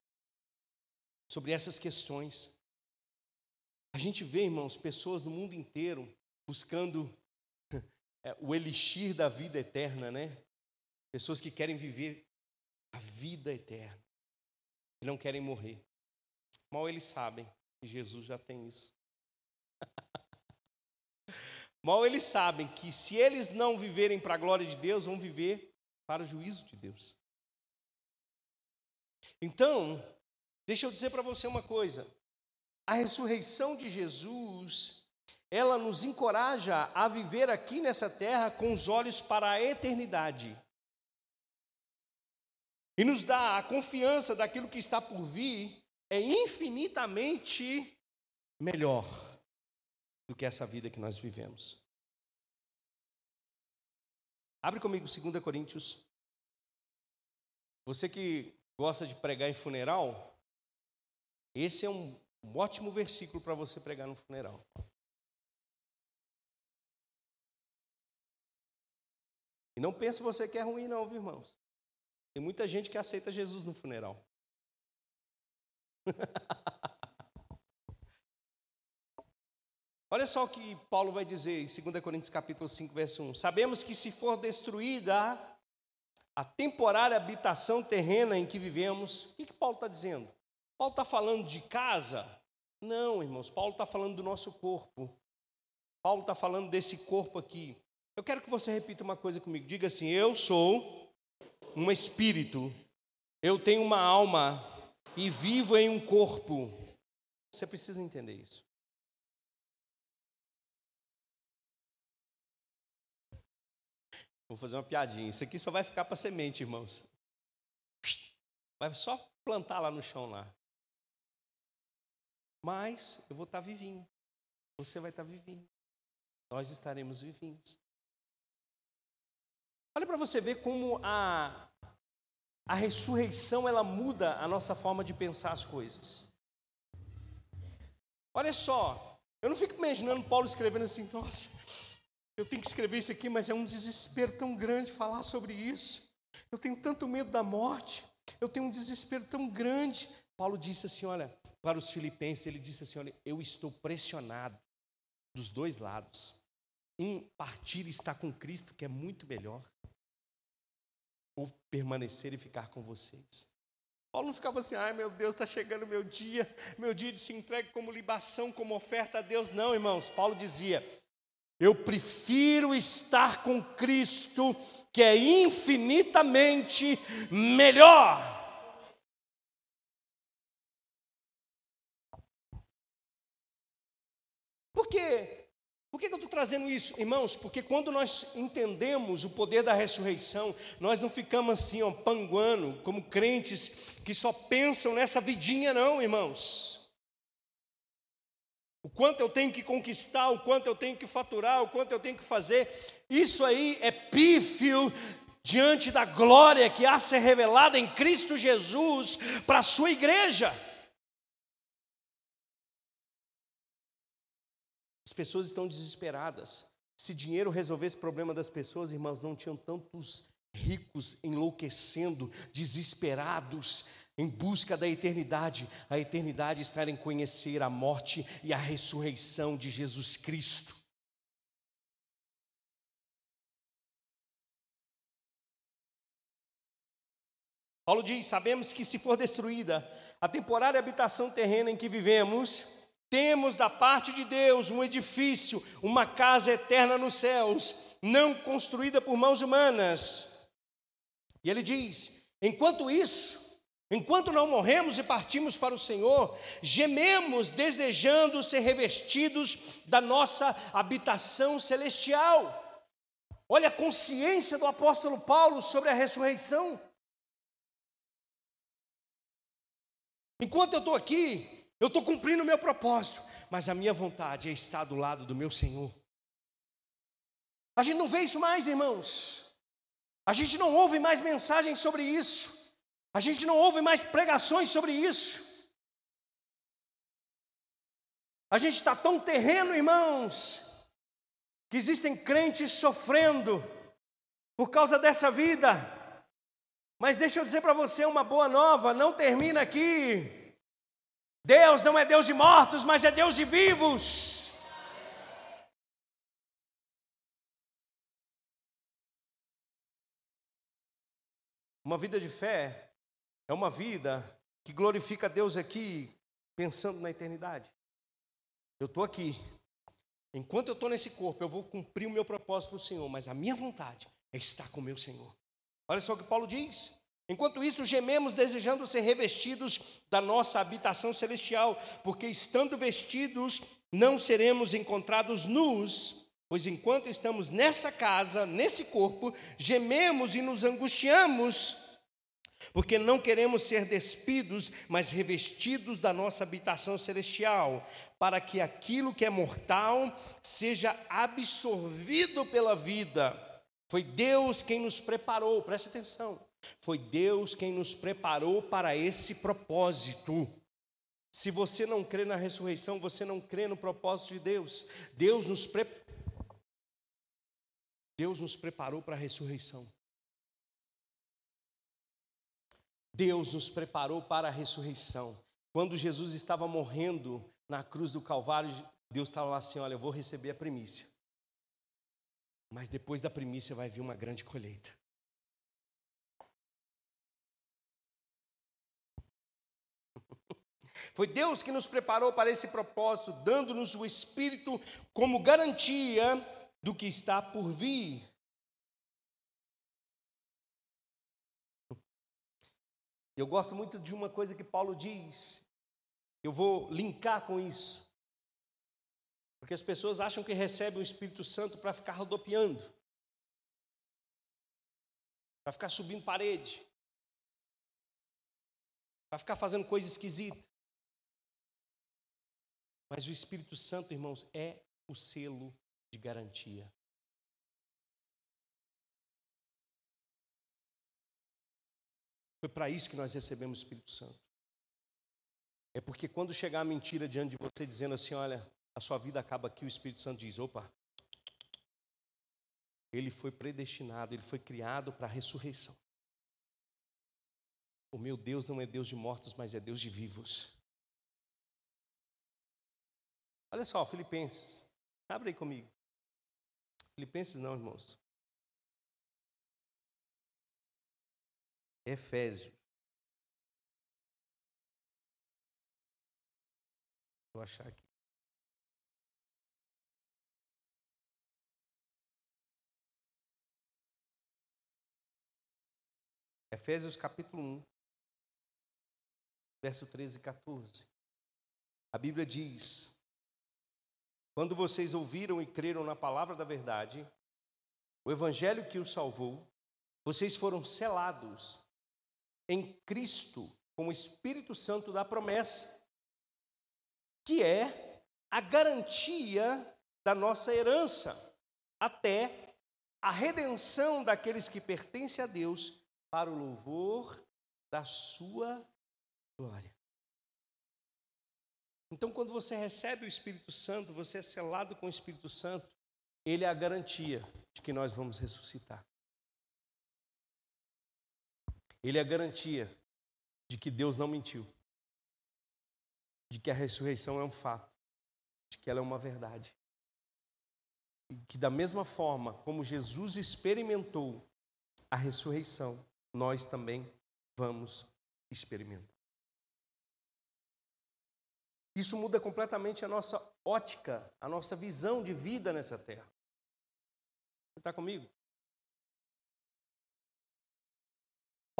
Speaker 1: sobre essas questões. A gente vê, irmãos, pessoas no mundo inteiro buscando [laughs] é, o elixir da vida eterna, né? Pessoas que querem viver a vida eterna, que não querem morrer. Mal eles sabem que Jesus já tem isso. [laughs] Mal eles sabem que se eles não viverem para a glória de Deus, vão viver para o juízo de Deus. Então, deixa eu dizer para você uma coisa: a ressurreição de Jesus, ela nos encoraja a viver aqui nessa terra com os olhos para a eternidade. E nos dá a confiança daquilo que está por vir é infinitamente melhor do que essa vida que nós vivemos. Abre comigo 2 Coríntios. Você que gosta de pregar em funeral, esse é um, ótimo versículo para você pregar no funeral. E não pense você que é ruim, não, viu, irmãos? Tem muita gente que aceita Jesus no funeral. [laughs] Olha só o que Paulo vai dizer em 2 Coríntios capítulo 5, verso 1. Sabemos que se for destruída a temporária habitação terrena em que vivemos, o que, que Paulo está dizendo? Paulo está falando de casa? Não, irmãos, Paulo está falando do nosso corpo. Paulo está falando desse corpo aqui. Eu quero que você repita uma coisa comigo. Diga assim: Eu sou um espírito, eu tenho uma alma e vivo em um corpo. Você precisa entender isso. Vou fazer uma piadinha. Isso aqui só vai ficar para semente, irmãos. Vai só plantar lá no chão lá. Mas eu vou estar vivinho. Você vai estar vivinho. Nós estaremos vivinhos. Olha para você ver como a, a ressurreição ela muda a nossa forma de pensar as coisas. Olha só, eu não fico imaginando Paulo escrevendo assim, nossa, eu tenho que escrever isso aqui, mas é um desespero tão grande falar sobre isso. Eu tenho tanto medo da morte, eu tenho um desespero tão grande. Paulo disse assim: olha, para os filipenses, ele disse assim: olha, eu estou pressionado dos dois lados. Um, partir e estar com Cristo, que é muito melhor, ou permanecer e ficar com vocês. Paulo não ficava assim, ai meu Deus, está chegando meu dia, meu dia de se entregue como libação, como oferta a Deus. Não, irmãos, Paulo dizia: eu prefiro estar com Cristo, que é infinitamente melhor. Por quê? Por que eu estou trazendo isso, irmãos? Porque quando nós entendemos o poder da ressurreição, nós não ficamos assim, ó, panguando, como crentes que só pensam nessa vidinha, não, irmãos. O quanto eu tenho que conquistar, o quanto eu tenho que faturar, o quanto eu tenho que fazer. Isso aí é pífio diante da glória que há ser revelada em Cristo Jesus para a sua igreja. As pessoas estão desesperadas. Se dinheiro resolvesse o problema das pessoas, irmãos, não tinham tantos ricos enlouquecendo, desesperados, em busca da eternidade. A eternidade está em conhecer a morte e a ressurreição de Jesus Cristo. Paulo diz: Sabemos que se for destruída a temporária habitação terrena em que vivemos, temos da parte de Deus um edifício, uma casa eterna nos céus, não construída por mãos humanas. E ele diz: Enquanto isso, Enquanto não morremos e partimos para o Senhor, gememos desejando ser revestidos da nossa habitação celestial. Olha a consciência do apóstolo Paulo sobre a ressurreição. Enquanto eu estou aqui, eu estou cumprindo o meu propósito, mas a minha vontade é estar do lado do meu Senhor. A gente não vê isso mais, irmãos. A gente não ouve mais mensagens sobre isso. A gente não ouve mais pregações sobre isso. A gente está tão terreno, irmãos, que existem crentes sofrendo por causa dessa vida. Mas deixa eu dizer para você uma boa nova: não termina aqui. Deus não é Deus de mortos, mas é Deus de vivos. Uma vida de fé é uma vida que glorifica Deus aqui, pensando na eternidade. Eu estou aqui. Enquanto eu estou nesse corpo, eu vou cumprir o meu propósito para o Senhor, mas a minha vontade é estar com o meu Senhor. Olha só o que Paulo diz. Enquanto isso, gememos desejando ser revestidos da nossa habitação celestial, porque estando vestidos, não seremos encontrados nus, pois enquanto estamos nessa casa, nesse corpo, gememos e nos angustiamos, porque não queremos ser despidos, mas revestidos da nossa habitação celestial, para que aquilo que é mortal seja absorvido pela vida. Foi Deus quem nos preparou, preste atenção. Foi Deus quem nos preparou para esse propósito. Se você não crê na ressurreição, você não crê no propósito de Deus. Deus nos preparou Deus nos preparou para a ressurreição. Deus nos preparou para a ressurreição. Quando Jesus estava morrendo na cruz do Calvário, Deus estava lá assim: Olha, eu vou receber a primícia. Mas depois da primícia vai vir uma grande colheita. [laughs] Foi Deus que nos preparou para esse propósito, dando-nos o Espírito como garantia do que está por vir. Eu gosto muito de uma coisa que Paulo diz, eu vou linkar com isso. Porque as pessoas acham que recebem o Espírito Santo para ficar rodopiando, para ficar subindo parede, para ficar fazendo coisa esquisita. Mas o Espírito Santo, irmãos, é o selo de garantia. Foi para isso que nós recebemos o Espírito Santo. É porque quando chegar a mentira diante de você dizendo assim, olha, a sua vida acaba aqui, o Espírito Santo diz, opa, ele foi predestinado, ele foi criado para a ressurreição. O meu Deus não é Deus de mortos, mas é Deus de vivos. Olha só, Filipenses, abre aí comigo. Filipenses não, irmãos. Efésios. Vou achar aqui. Efésios capítulo 1, verso 13 e 14. A Bíblia diz: quando vocês ouviram e creram na palavra da verdade, o evangelho que os salvou, vocês foram selados em Cristo com o Espírito Santo da promessa, que é a garantia da nossa herança até a redenção daqueles que pertencem a Deus para o louvor da sua glória. Então, quando você recebe o Espírito Santo, você é selado com o Espírito Santo, ele é a garantia de que nós vamos ressuscitar. Ele é a garantia de que Deus não mentiu, de que a ressurreição é um fato, de que ela é uma verdade. E que, da mesma forma como Jesus experimentou a ressurreição, nós também vamos experimentar. Isso muda completamente a nossa ótica, a nossa visão de vida nessa terra. Você está comigo?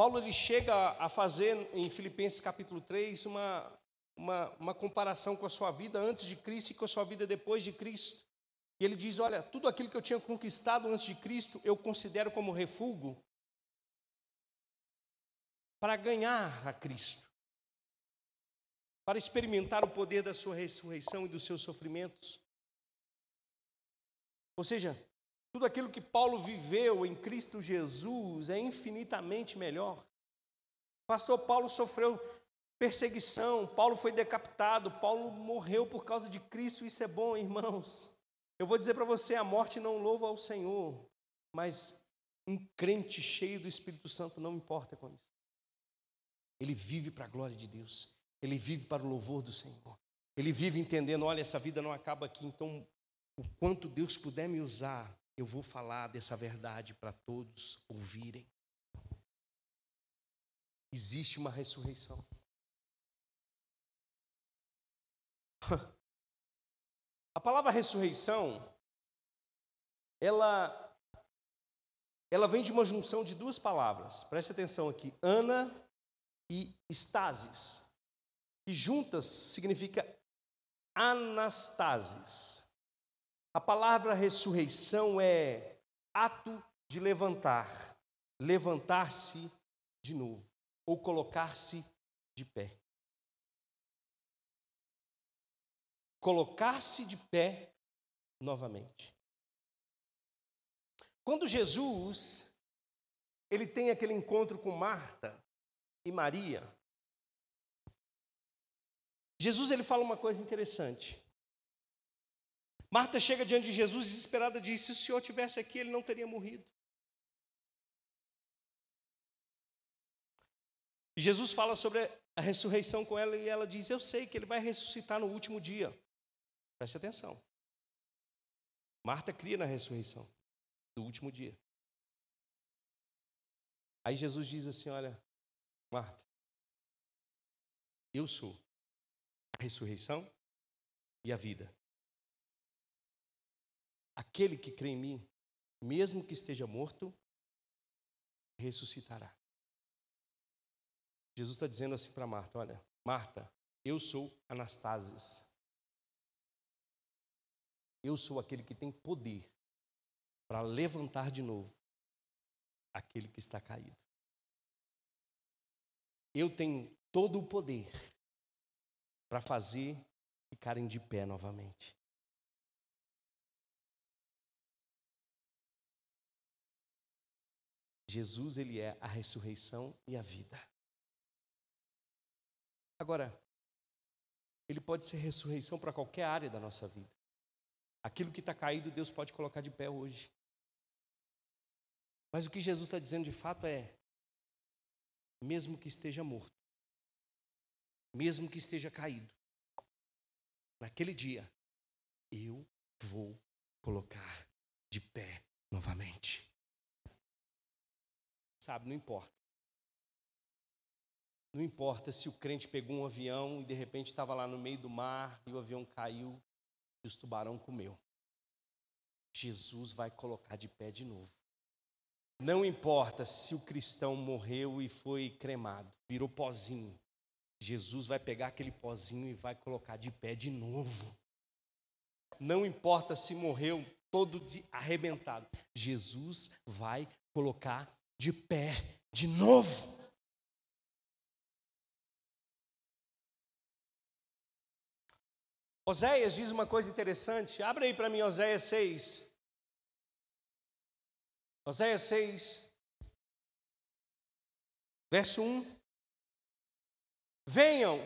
Speaker 1: Paulo ele chega a fazer em Filipenses capítulo 3 uma, uma, uma comparação com a sua vida antes de Cristo e com a sua vida depois de Cristo. E ele diz: Olha, tudo aquilo que eu tinha conquistado antes de Cristo eu considero como refúgio para ganhar a Cristo para experimentar o poder da sua ressurreição e dos seus sofrimentos. Ou seja, tudo aquilo que Paulo viveu em Cristo Jesus é infinitamente melhor. O pastor Paulo sofreu perseguição, Paulo foi decapitado, Paulo morreu por causa de Cristo, isso é bom, irmãos. Eu vou dizer para você: a morte não louva ao Senhor, mas um crente cheio do Espírito Santo não importa com isso. Ele vive para a glória de Deus, ele vive para o louvor do Senhor, ele vive entendendo: olha, essa vida não acaba aqui, então o quanto Deus puder me usar, eu vou falar dessa verdade para todos ouvirem. Existe uma ressurreição. [laughs] A palavra ressurreição, ela, ela vem de uma junção de duas palavras. Preste atenção aqui, ana e estasis, que juntas significa anastasis. A palavra ressurreição é ato de levantar, levantar-se de novo, ou colocar-se de pé. colocar-se de pé novamente. Quando Jesus ele tem aquele encontro com Marta e Maria, Jesus ele fala uma coisa interessante. Marta chega diante de Jesus desesperada e diz: se o Senhor tivesse aqui, ele não teria morrido. Jesus fala sobre a ressurreição com ela e ela diz: Eu sei que ele vai ressuscitar no último dia. Preste atenção. Marta cria na ressurreição do último dia. Aí Jesus diz assim: Olha, Marta, eu sou a ressurreição e a vida. Aquele que crê em mim, mesmo que esteja morto, ressuscitará. Jesus está dizendo assim para Marta: Olha, Marta, eu sou Anastasis. Eu sou aquele que tem poder para levantar de novo aquele que está caído. Eu tenho todo o poder para fazer ficarem de pé novamente. Jesus, ele é a ressurreição e a vida. Agora, ele pode ser ressurreição para qualquer área da nossa vida. Aquilo que está caído, Deus pode colocar de pé hoje. Mas o que Jesus está dizendo de fato é: mesmo que esteja morto, mesmo que esteja caído, naquele dia, eu vou colocar de pé novamente. Sabe, não importa. Não importa se o crente pegou um avião e de repente estava lá no meio do mar e o avião caiu e os tubarão comeu. Jesus vai colocar de pé de novo. Não importa se o cristão morreu e foi cremado, virou pozinho. Jesus vai pegar aquele pozinho e vai colocar de pé de novo. Não importa se morreu todo de arrebentado. Jesus vai colocar de pé de novo. Oséias diz uma coisa interessante. Abre aí para mim Oséias 6. Oséias 6, verso 1. Venham,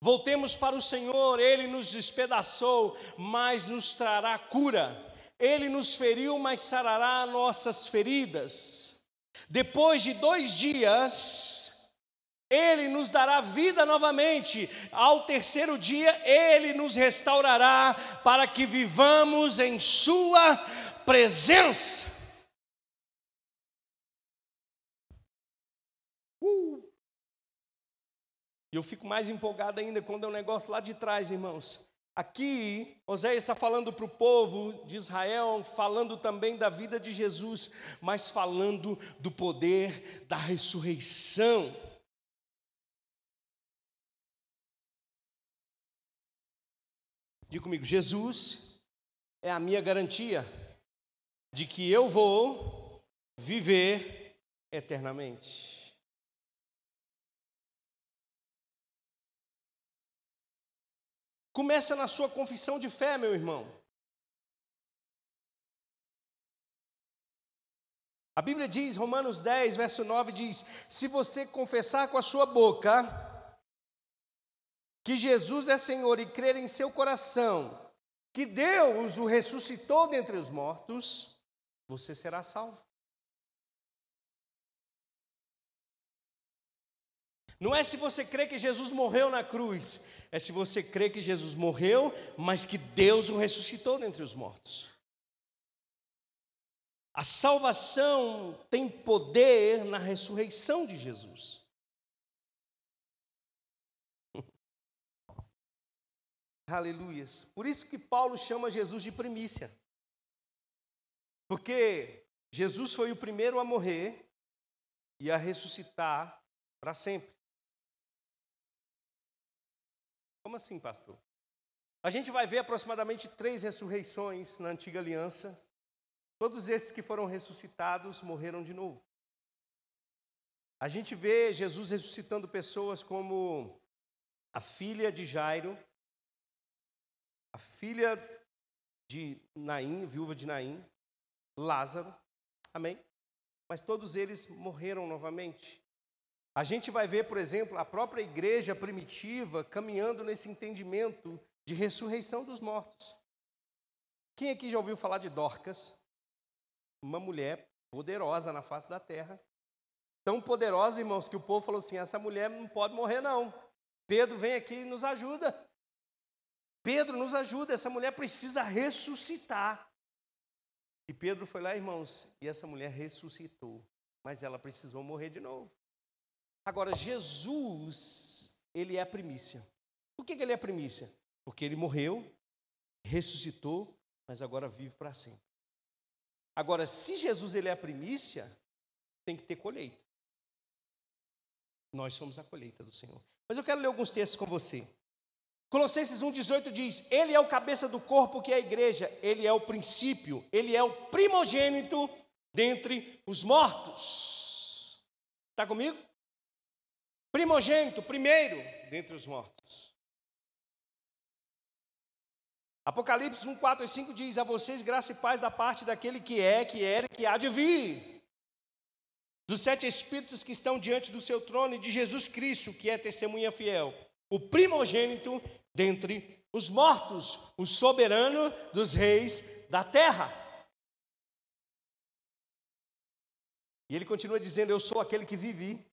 Speaker 1: voltemos para o Senhor, Ele nos despedaçou, mas nos trará cura. Ele nos feriu, mas sarará nossas feridas. Depois de dois dias, ele nos dará vida novamente. Ao terceiro dia, Ele nos restaurará para que vivamos em Sua presença. Uh! E eu fico mais empolgado ainda quando é um negócio lá de trás, irmãos. Aqui, Oséias está falando para o povo de Israel, falando também da vida de Jesus, mas falando do poder da ressurreição. Diga comigo, Jesus é a minha garantia de que eu vou viver eternamente. Começa na sua confissão de fé, meu irmão. A Bíblia diz, Romanos 10, verso 9 diz: Se você confessar com a sua boca que Jesus é Senhor e crer em seu coração que Deus o ressuscitou dentre os mortos, você será salvo. Não é se você crê que Jesus morreu na cruz, é se você crê que Jesus morreu, mas que Deus o ressuscitou dentre os mortos. A salvação tem poder na ressurreição de Jesus. [laughs] Aleluias. Por isso que Paulo chama Jesus de primícia. Porque Jesus foi o primeiro a morrer e a ressuscitar para sempre. Como assim, pastor? A gente vai ver aproximadamente três ressurreições na antiga aliança. Todos esses que foram ressuscitados morreram de novo. A gente vê Jesus ressuscitando pessoas como a filha de Jairo, a filha de Naim, viúva de Naim, Lázaro, amém? Mas todos eles morreram novamente. A gente vai ver, por exemplo, a própria igreja primitiva caminhando nesse entendimento de ressurreição dos mortos. Quem aqui já ouviu falar de Dorcas? Uma mulher poderosa na face da terra. Tão poderosa, irmãos, que o povo falou assim: essa mulher não pode morrer, não. Pedro vem aqui e nos ajuda. Pedro nos ajuda, essa mulher precisa ressuscitar. E Pedro foi lá, irmãos, e essa mulher ressuscitou, mas ela precisou morrer de novo. Agora, Jesus, ele é a primícia. Por que, que ele é a primícia? Porque ele morreu, ressuscitou, mas agora vive para sempre. Agora, se Jesus ele é a primícia, tem que ter colheita. Nós somos a colheita do Senhor. Mas eu quero ler alguns textos com você. Colossenses 1,18 diz: Ele é o cabeça do corpo que é a igreja, ele é o princípio, ele é o primogênito dentre os mortos. Está comigo? Primogênito, primeiro dentre os mortos. Apocalipse 1, 4 e 5 diz: A vocês graça e paz da parte daquele que é, que era e que há de vir. Dos sete espíritos que estão diante do seu trono e de Jesus Cristo, que é testemunha fiel o primogênito dentre os mortos, o soberano dos reis da terra. E ele continua dizendo: Eu sou aquele que vivi,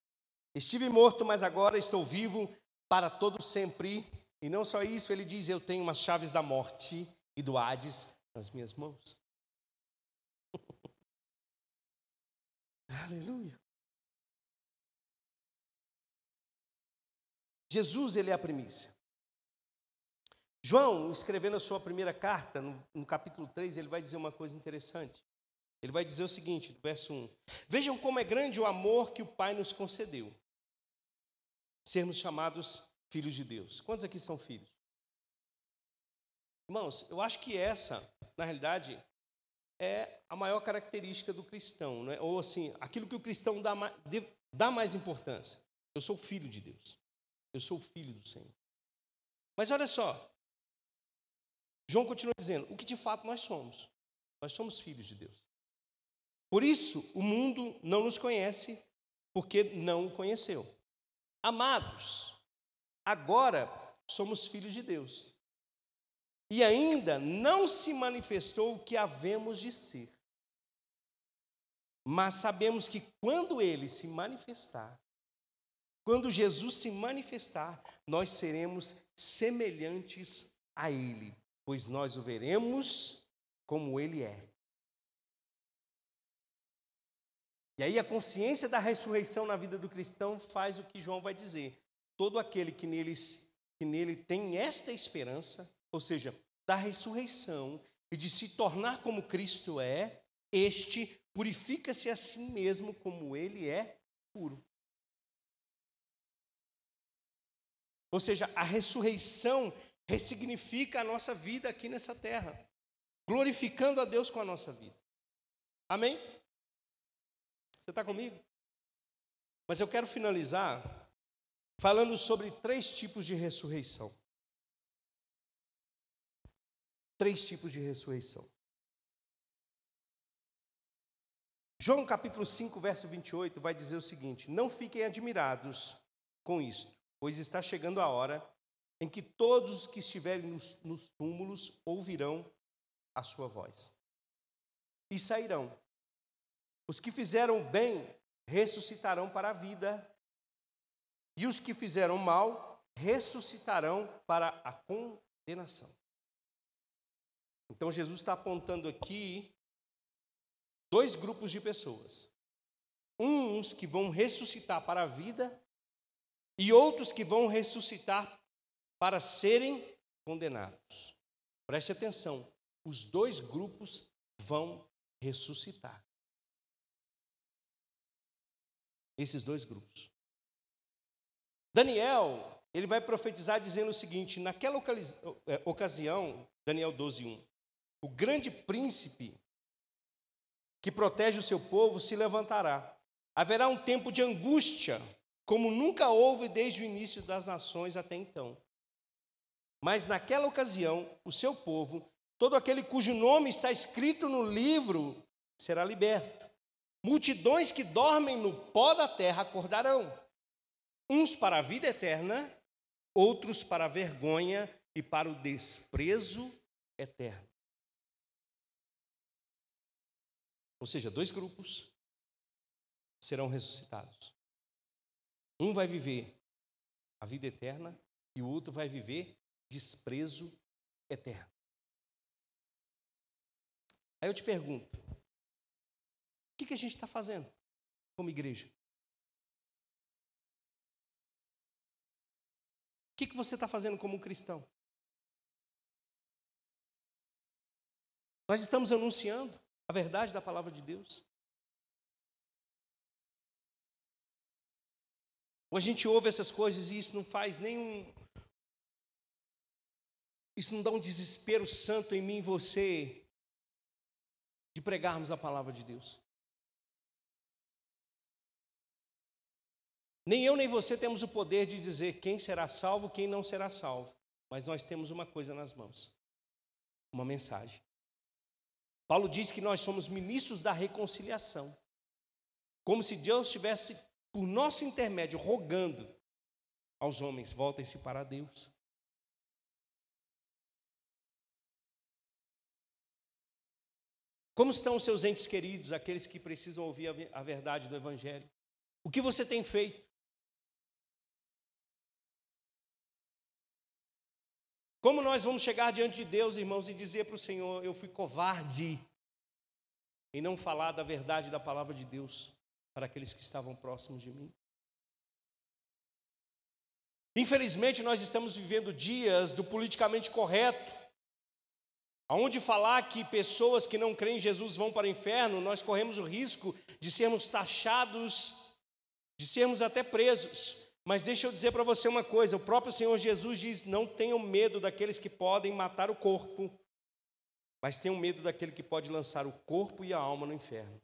Speaker 1: estive morto, mas agora estou vivo para todo sempre. E não só isso, ele diz: Eu tenho as chaves da morte e do Hades nas minhas mãos. [laughs] Aleluia. Jesus, ele é a primícia. João, escrevendo a sua primeira carta, no, no, capítulo 3, ele vai dizer uma coisa interessante. Ele vai dizer o seguinte, no verso 1: Vejam como é grande o amor que o Pai nos concedeu, sermos chamados filhos de Deus. Quantos aqui são filhos? Irmãos, eu acho que essa, na realidade, é a maior característica do cristão, né? ou assim, aquilo que o cristão dá mais, dá mais importância. Eu sou filho de Deus. Eu sou filho do Senhor. Mas olha só, João continua dizendo: o que de fato nós somos? Nós somos filhos de Deus. Por isso, o mundo não nos conhece, porque não o conheceu. Amados, agora somos filhos de Deus. E ainda não se manifestou o que havemos de ser. Mas sabemos que quando ele se manifestar, quando Jesus se manifestar, nós seremos semelhantes a Ele, pois nós o veremos como Ele é. E aí a consciência da ressurreição na vida do cristão faz o que João vai dizer. Todo aquele que, neles, que nele tem esta esperança, ou seja, da ressurreição e de se tornar como Cristo é, este purifica-se a si mesmo como ele é puro. Ou seja, a ressurreição ressignifica a nossa vida aqui nessa terra, glorificando a Deus com a nossa vida. Amém? Você está comigo? Mas eu quero finalizar falando sobre três tipos de ressurreição. Três tipos de ressurreição. João capítulo 5, verso 28 vai dizer o seguinte: Não fiquem admirados com isto pois está chegando a hora em que todos os que estiverem nos, nos túmulos ouvirão a sua voz e sairão. Os que fizeram bem ressuscitarão para a vida, e os que fizeram mal ressuscitarão para a condenação. Então Jesus está apontando aqui dois grupos de pessoas. Uns que vão ressuscitar para a vida e outros que vão ressuscitar para serem condenados. Preste atenção, os dois grupos vão ressuscitar. Esses dois grupos. Daniel, ele vai profetizar dizendo o seguinte: naquela é, ocasião, Daniel 12, 1, o grande príncipe que protege o seu povo se levantará. Haverá um tempo de angústia, como nunca houve desde o início das nações até então. Mas naquela ocasião, o seu povo, todo aquele cujo nome está escrito no livro, será liberto. Multidões que dormem no pó da terra acordarão, uns para a vida eterna, outros para a vergonha e para o desprezo eterno. Ou seja, dois grupos serão ressuscitados. Um vai viver a vida eterna e o outro vai viver desprezo eterno. Aí eu te pergunto: o que, que a gente está fazendo como igreja? O que, que você está fazendo como cristão? Nós estamos anunciando a verdade da palavra de Deus. Ou a gente ouve essas coisas e isso não faz nenhum. Isso não dá um desespero santo em mim e você de pregarmos a palavra de Deus. Nem eu nem você temos o poder de dizer quem será salvo, quem não será salvo. Mas nós temos uma coisa nas mãos: uma mensagem. Paulo diz que nós somos ministros da reconciliação. Como se Deus estivesse, por nosso intermédio, rogando aos homens: voltem-se para Deus. Como estão os seus entes queridos, aqueles que precisam ouvir a verdade do Evangelho? O que você tem feito? Como nós vamos chegar diante de Deus, irmãos, e dizer para o Senhor: Eu fui covarde em não falar da verdade da palavra de Deus para aqueles que estavam próximos de mim? Infelizmente, nós estamos vivendo dias do politicamente correto, aonde falar que pessoas que não creem em Jesus vão para o inferno, nós corremos o risco de sermos taxados, de sermos até presos. Mas deixa eu dizer para você uma coisa: o próprio Senhor Jesus diz: não tenham medo daqueles que podem matar o corpo, mas tenham medo daquele que pode lançar o corpo e a alma no inferno.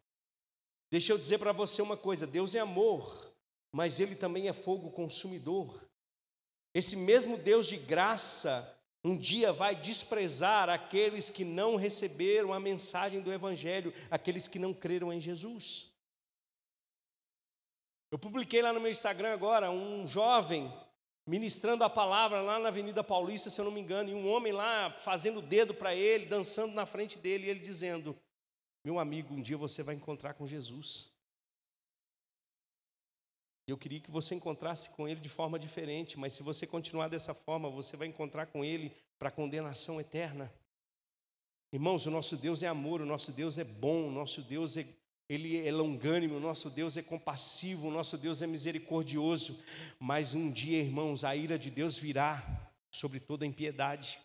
Speaker 1: Deixa eu dizer para você uma coisa: Deus é amor, mas Ele também é fogo consumidor. Esse mesmo Deus de graça, um dia vai desprezar aqueles que não receberam a mensagem do Evangelho, aqueles que não creram em Jesus. Eu publiquei lá no meu Instagram agora um jovem ministrando a palavra lá na Avenida Paulista, se eu não me engano, e um homem lá fazendo o dedo para ele, dançando na frente dele, e ele dizendo: Meu amigo, um dia você vai encontrar com Jesus. Eu queria que você encontrasse com ele de forma diferente, mas se você continuar dessa forma, você vai encontrar com ele para condenação eterna. Irmãos, o nosso Deus é amor, o nosso Deus é bom, o nosso Deus é ele é longânimo, o nosso Deus é compassivo, o nosso Deus é misericordioso. Mas um dia, irmãos, a ira de Deus virá sobre toda impiedade.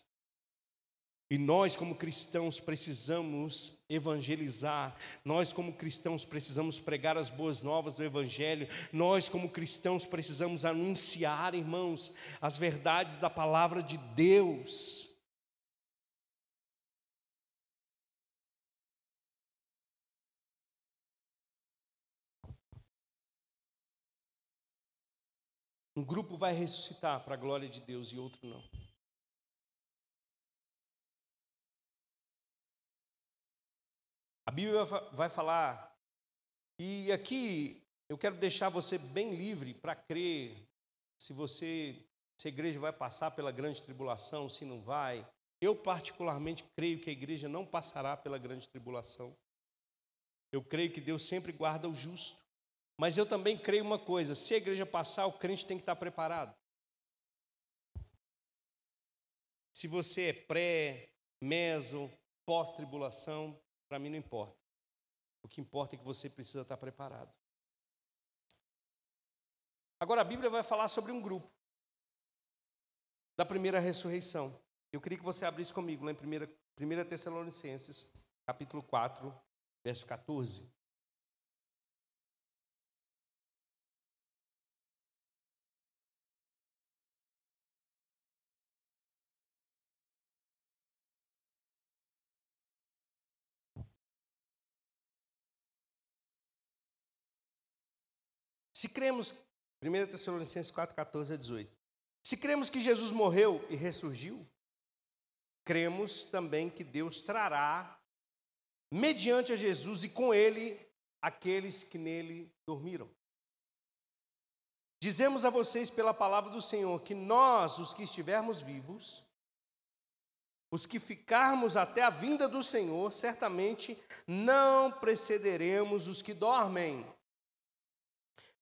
Speaker 1: E nós, como cristãos, precisamos evangelizar, nós, como cristãos, precisamos pregar as boas novas do Evangelho, nós, como cristãos, precisamos anunciar, irmãos, as verdades da palavra de Deus. Um grupo vai ressuscitar para a glória de Deus e outro não. A Bíblia vai falar, e aqui eu quero deixar você bem livre para crer, se você se a igreja vai passar pela grande tribulação, se não vai. Eu, particularmente, creio que a igreja não passará pela grande tribulação. Eu creio que Deus sempre guarda o justo. Mas eu também creio uma coisa: se a igreja passar, o crente tem que estar preparado. Se você é pré, meso, pós-tribulação, para mim não importa. O que importa é que você precisa estar preparado. Agora a Bíblia vai falar sobre um grupo da primeira ressurreição. Eu queria que você abrisse comigo lá em 1 Tessalonicenses, capítulo 4, verso 14. Se cremos, 1 Tessalonicenses 4, 14 a 18. Se cremos que Jesus morreu e ressurgiu, cremos também que Deus trará, mediante a Jesus e com ele, aqueles que nele dormiram. Dizemos a vocês pela palavra do Senhor que nós, os que estivermos vivos, os que ficarmos até a vinda do Senhor, certamente não precederemos os que dormem.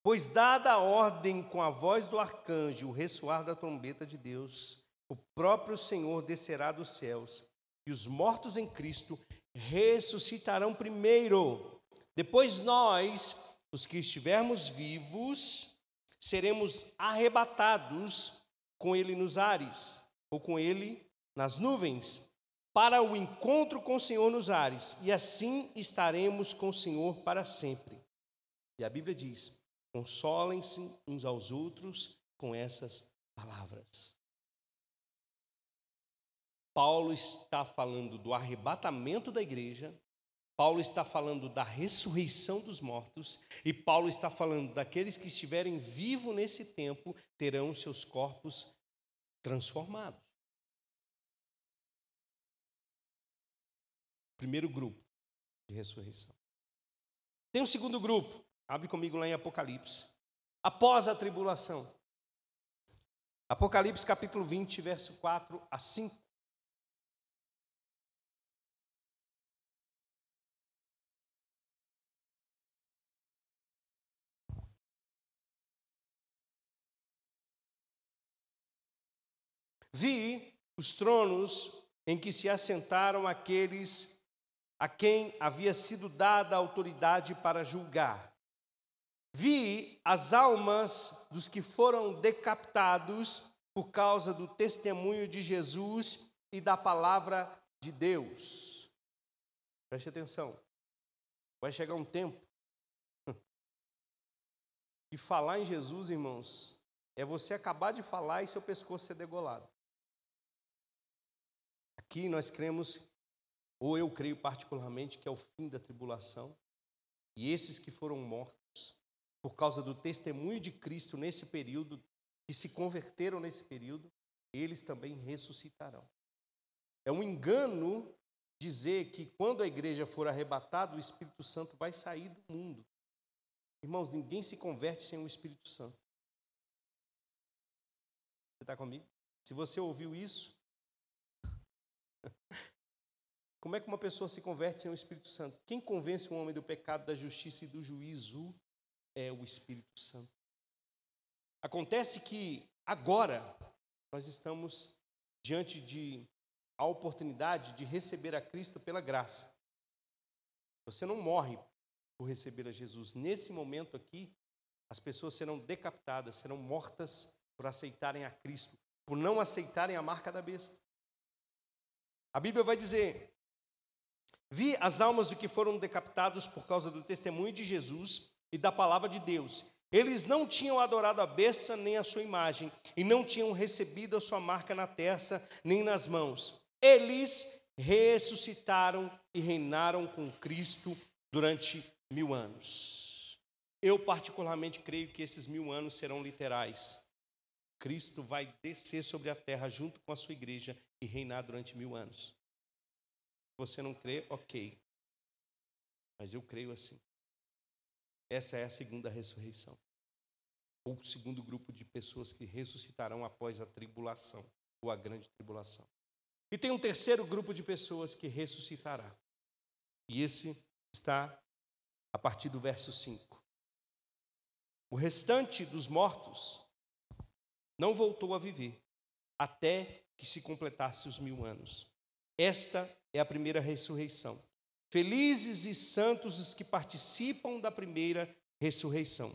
Speaker 1: Pois, dada a ordem com a voz do arcanjo, o ressoar da trombeta de Deus, o próprio Senhor descerá dos céus, e os mortos em Cristo ressuscitarão primeiro. Depois nós, os que estivermos vivos, seremos arrebatados com ele nos ares, ou com ele nas nuvens, para o encontro com o Senhor nos ares, e assim estaremos com o Senhor para sempre. E a Bíblia diz: Consolem-se uns aos outros com essas palavras. Paulo está falando do arrebatamento da igreja, Paulo está falando da ressurreição dos mortos, e Paulo está falando daqueles que estiverem vivos nesse tempo terão seus corpos transformados. Primeiro grupo de ressurreição. Tem um segundo grupo, Abre comigo lá em Apocalipse. Após a tribulação. Apocalipse capítulo 20, verso 4 a 5. Vi os tronos em que se assentaram aqueles a quem havia sido dada a autoridade para julgar. Vi as almas dos que foram decapitados por causa do testemunho de Jesus e da palavra de Deus. Preste atenção. Vai chegar um tempo [laughs] que falar em Jesus, irmãos, é você acabar de falar e seu pescoço ser degolado. Aqui nós cremos, ou eu creio particularmente, que é o fim da tribulação. E esses que foram mortos por causa do testemunho de Cristo nesse período, que se converteram nesse período, eles também ressuscitarão. É um engano dizer que quando a igreja for arrebatada, o Espírito Santo vai sair do mundo. Irmãos, ninguém se converte sem o Espírito Santo. Você está comigo? Se você ouviu isso, [laughs] como é que uma pessoa se converte sem o Espírito Santo? Quem convence um homem do pecado, da justiça e do juízo é o Espírito Santo. Acontece que agora nós estamos diante de a oportunidade de receber a Cristo pela graça. Você não morre por receber a Jesus. Nesse momento aqui, as pessoas serão decapitadas, serão mortas por aceitarem a Cristo, por não aceitarem a marca da besta. A Bíblia vai dizer: Vi as almas do que foram decapitados por causa do testemunho de Jesus e da palavra de Deus. Eles não tinham adorado a besta nem a sua imagem, e não tinham recebido a sua marca na testa nem nas mãos. Eles ressuscitaram e reinaram com Cristo durante mil anos. Eu, particularmente, creio que esses mil anos serão literais. Cristo vai descer sobre a terra junto com a sua igreja e reinar durante mil anos. Você não crê, ok. Mas eu creio assim. Essa é a segunda ressurreição. ou o segundo grupo de pessoas que ressuscitarão após a tribulação, ou a grande tribulação. E tem um terceiro grupo de pessoas que ressuscitará. E esse está a partir do verso 5. O restante dos mortos não voltou a viver até que se completasse os mil anos. Esta é a primeira ressurreição. Felizes e santos os que participam da primeira ressurreição.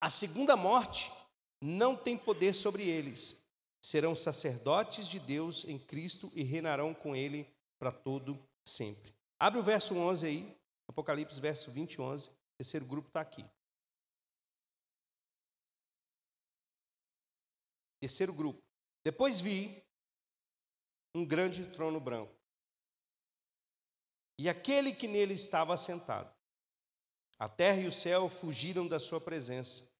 Speaker 1: A segunda morte não tem poder sobre eles. Serão sacerdotes de Deus em Cristo e reinarão com ele para todo sempre. Abre o verso 11 aí, Apocalipse, verso 20 e 11. O terceiro grupo está aqui. Terceiro grupo. Depois vi um grande trono branco. E aquele que nele estava assentado. A terra e o céu fugiram da sua presença,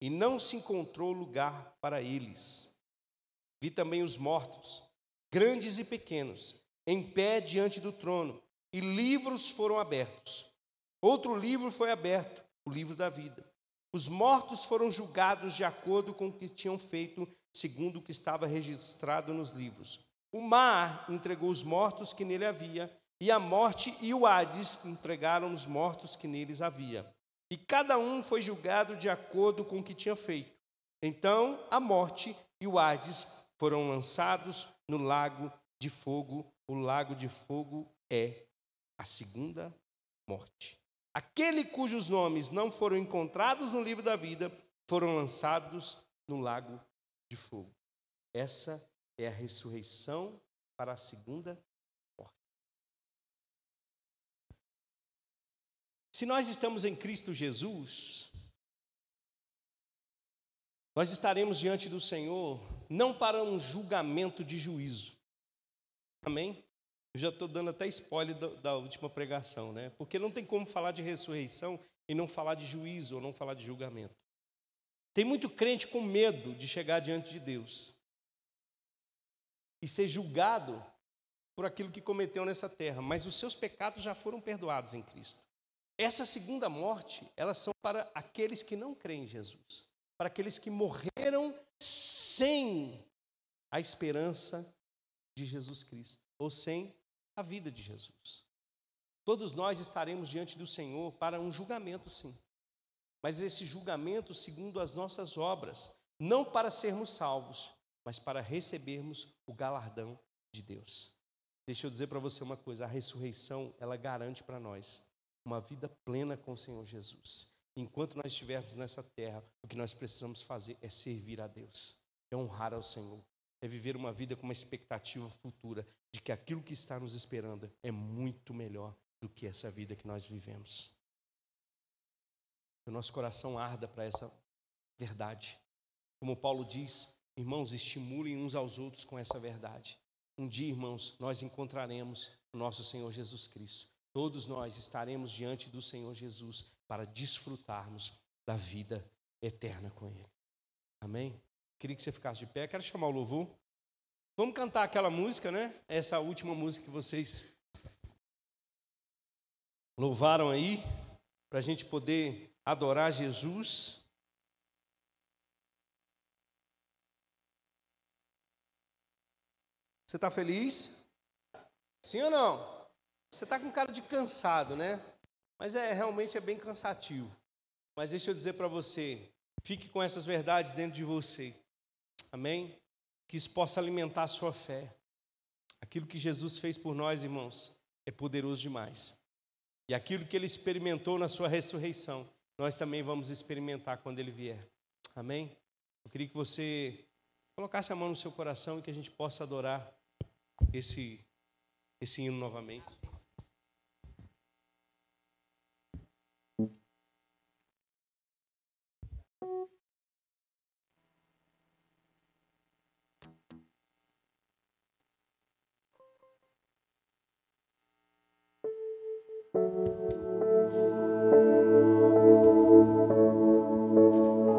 Speaker 1: e não se encontrou lugar para eles. Vi também os mortos, grandes e pequenos, em pé diante do trono, e livros foram abertos. Outro livro foi aberto, o livro da vida. Os mortos foram julgados de acordo com o que tinham feito, segundo o que estava registrado nos livros. O mar entregou os mortos que nele havia, e a morte e o Hades entregaram os mortos que neles havia. E cada um foi julgado de acordo com o que tinha feito. Então a morte e o Hades foram lançados no lago de fogo. O lago de fogo é a segunda morte. Aquele cujos nomes não foram encontrados no livro da vida foram lançados no lago de fogo. Essa é a ressurreição para a segunda Se nós estamos em Cristo Jesus, nós estaremos diante do Senhor não para um julgamento de juízo. Amém? Eu já estou dando até spoiler da, da, última pregação, né? Porque não tem como falar de ressurreição e não falar de juízo ou não falar de julgamento. Tem muito crente com medo de chegar diante de Deus e ser julgado por aquilo que cometeu nessa terra, mas os seus pecados já foram perdoados em Cristo. Essa segunda morte, elas são para aqueles que não creem em Jesus, para aqueles que morreram sem a esperança de Jesus Cristo, ou sem a vida de Jesus. Todos nós estaremos diante do Senhor para um julgamento, sim. Mas esse julgamento segundo as nossas obras, não para sermos salvos, mas para recebermos o galardão de Deus. Deixa eu dizer para você uma coisa, a ressurreição, ela garante para nós uma vida plena com o Senhor Jesus. Enquanto nós estivermos nessa terra, o que nós precisamos fazer é servir a Deus, é honrar ao Senhor, é viver uma vida com uma expectativa futura de que aquilo que está nos esperando é muito melhor do que essa vida que nós vivemos. Que o nosso coração arda para essa verdade. Como Paulo diz, irmãos, estimulem uns aos outros com essa verdade. Um dia, irmãos, nós encontraremos o nosso Senhor Jesus Cristo. Todos nós estaremos diante do Senhor Jesus para desfrutarmos da vida eterna com Ele. Amém? Queria que você ficasse de pé. Quero chamar o louvor. Vamos cantar aquela música, né? Essa última música que vocês louvaram aí, para a gente poder adorar Jesus. Você está feliz? Sim ou não? Você está com cara de cansado, né? Mas é realmente é bem cansativo. Mas deixa eu dizer para você, fique com essas verdades dentro de você. Amém? Que isso possa alimentar a sua fé. Aquilo que Jesus fez por nós, irmãos, é poderoso demais. E aquilo que ele experimentou na sua ressurreição, nós também vamos experimentar quando ele vier. Amém? Eu queria que você colocasse a mão no seu coração e que a gente possa adorar esse, esse hino novamente.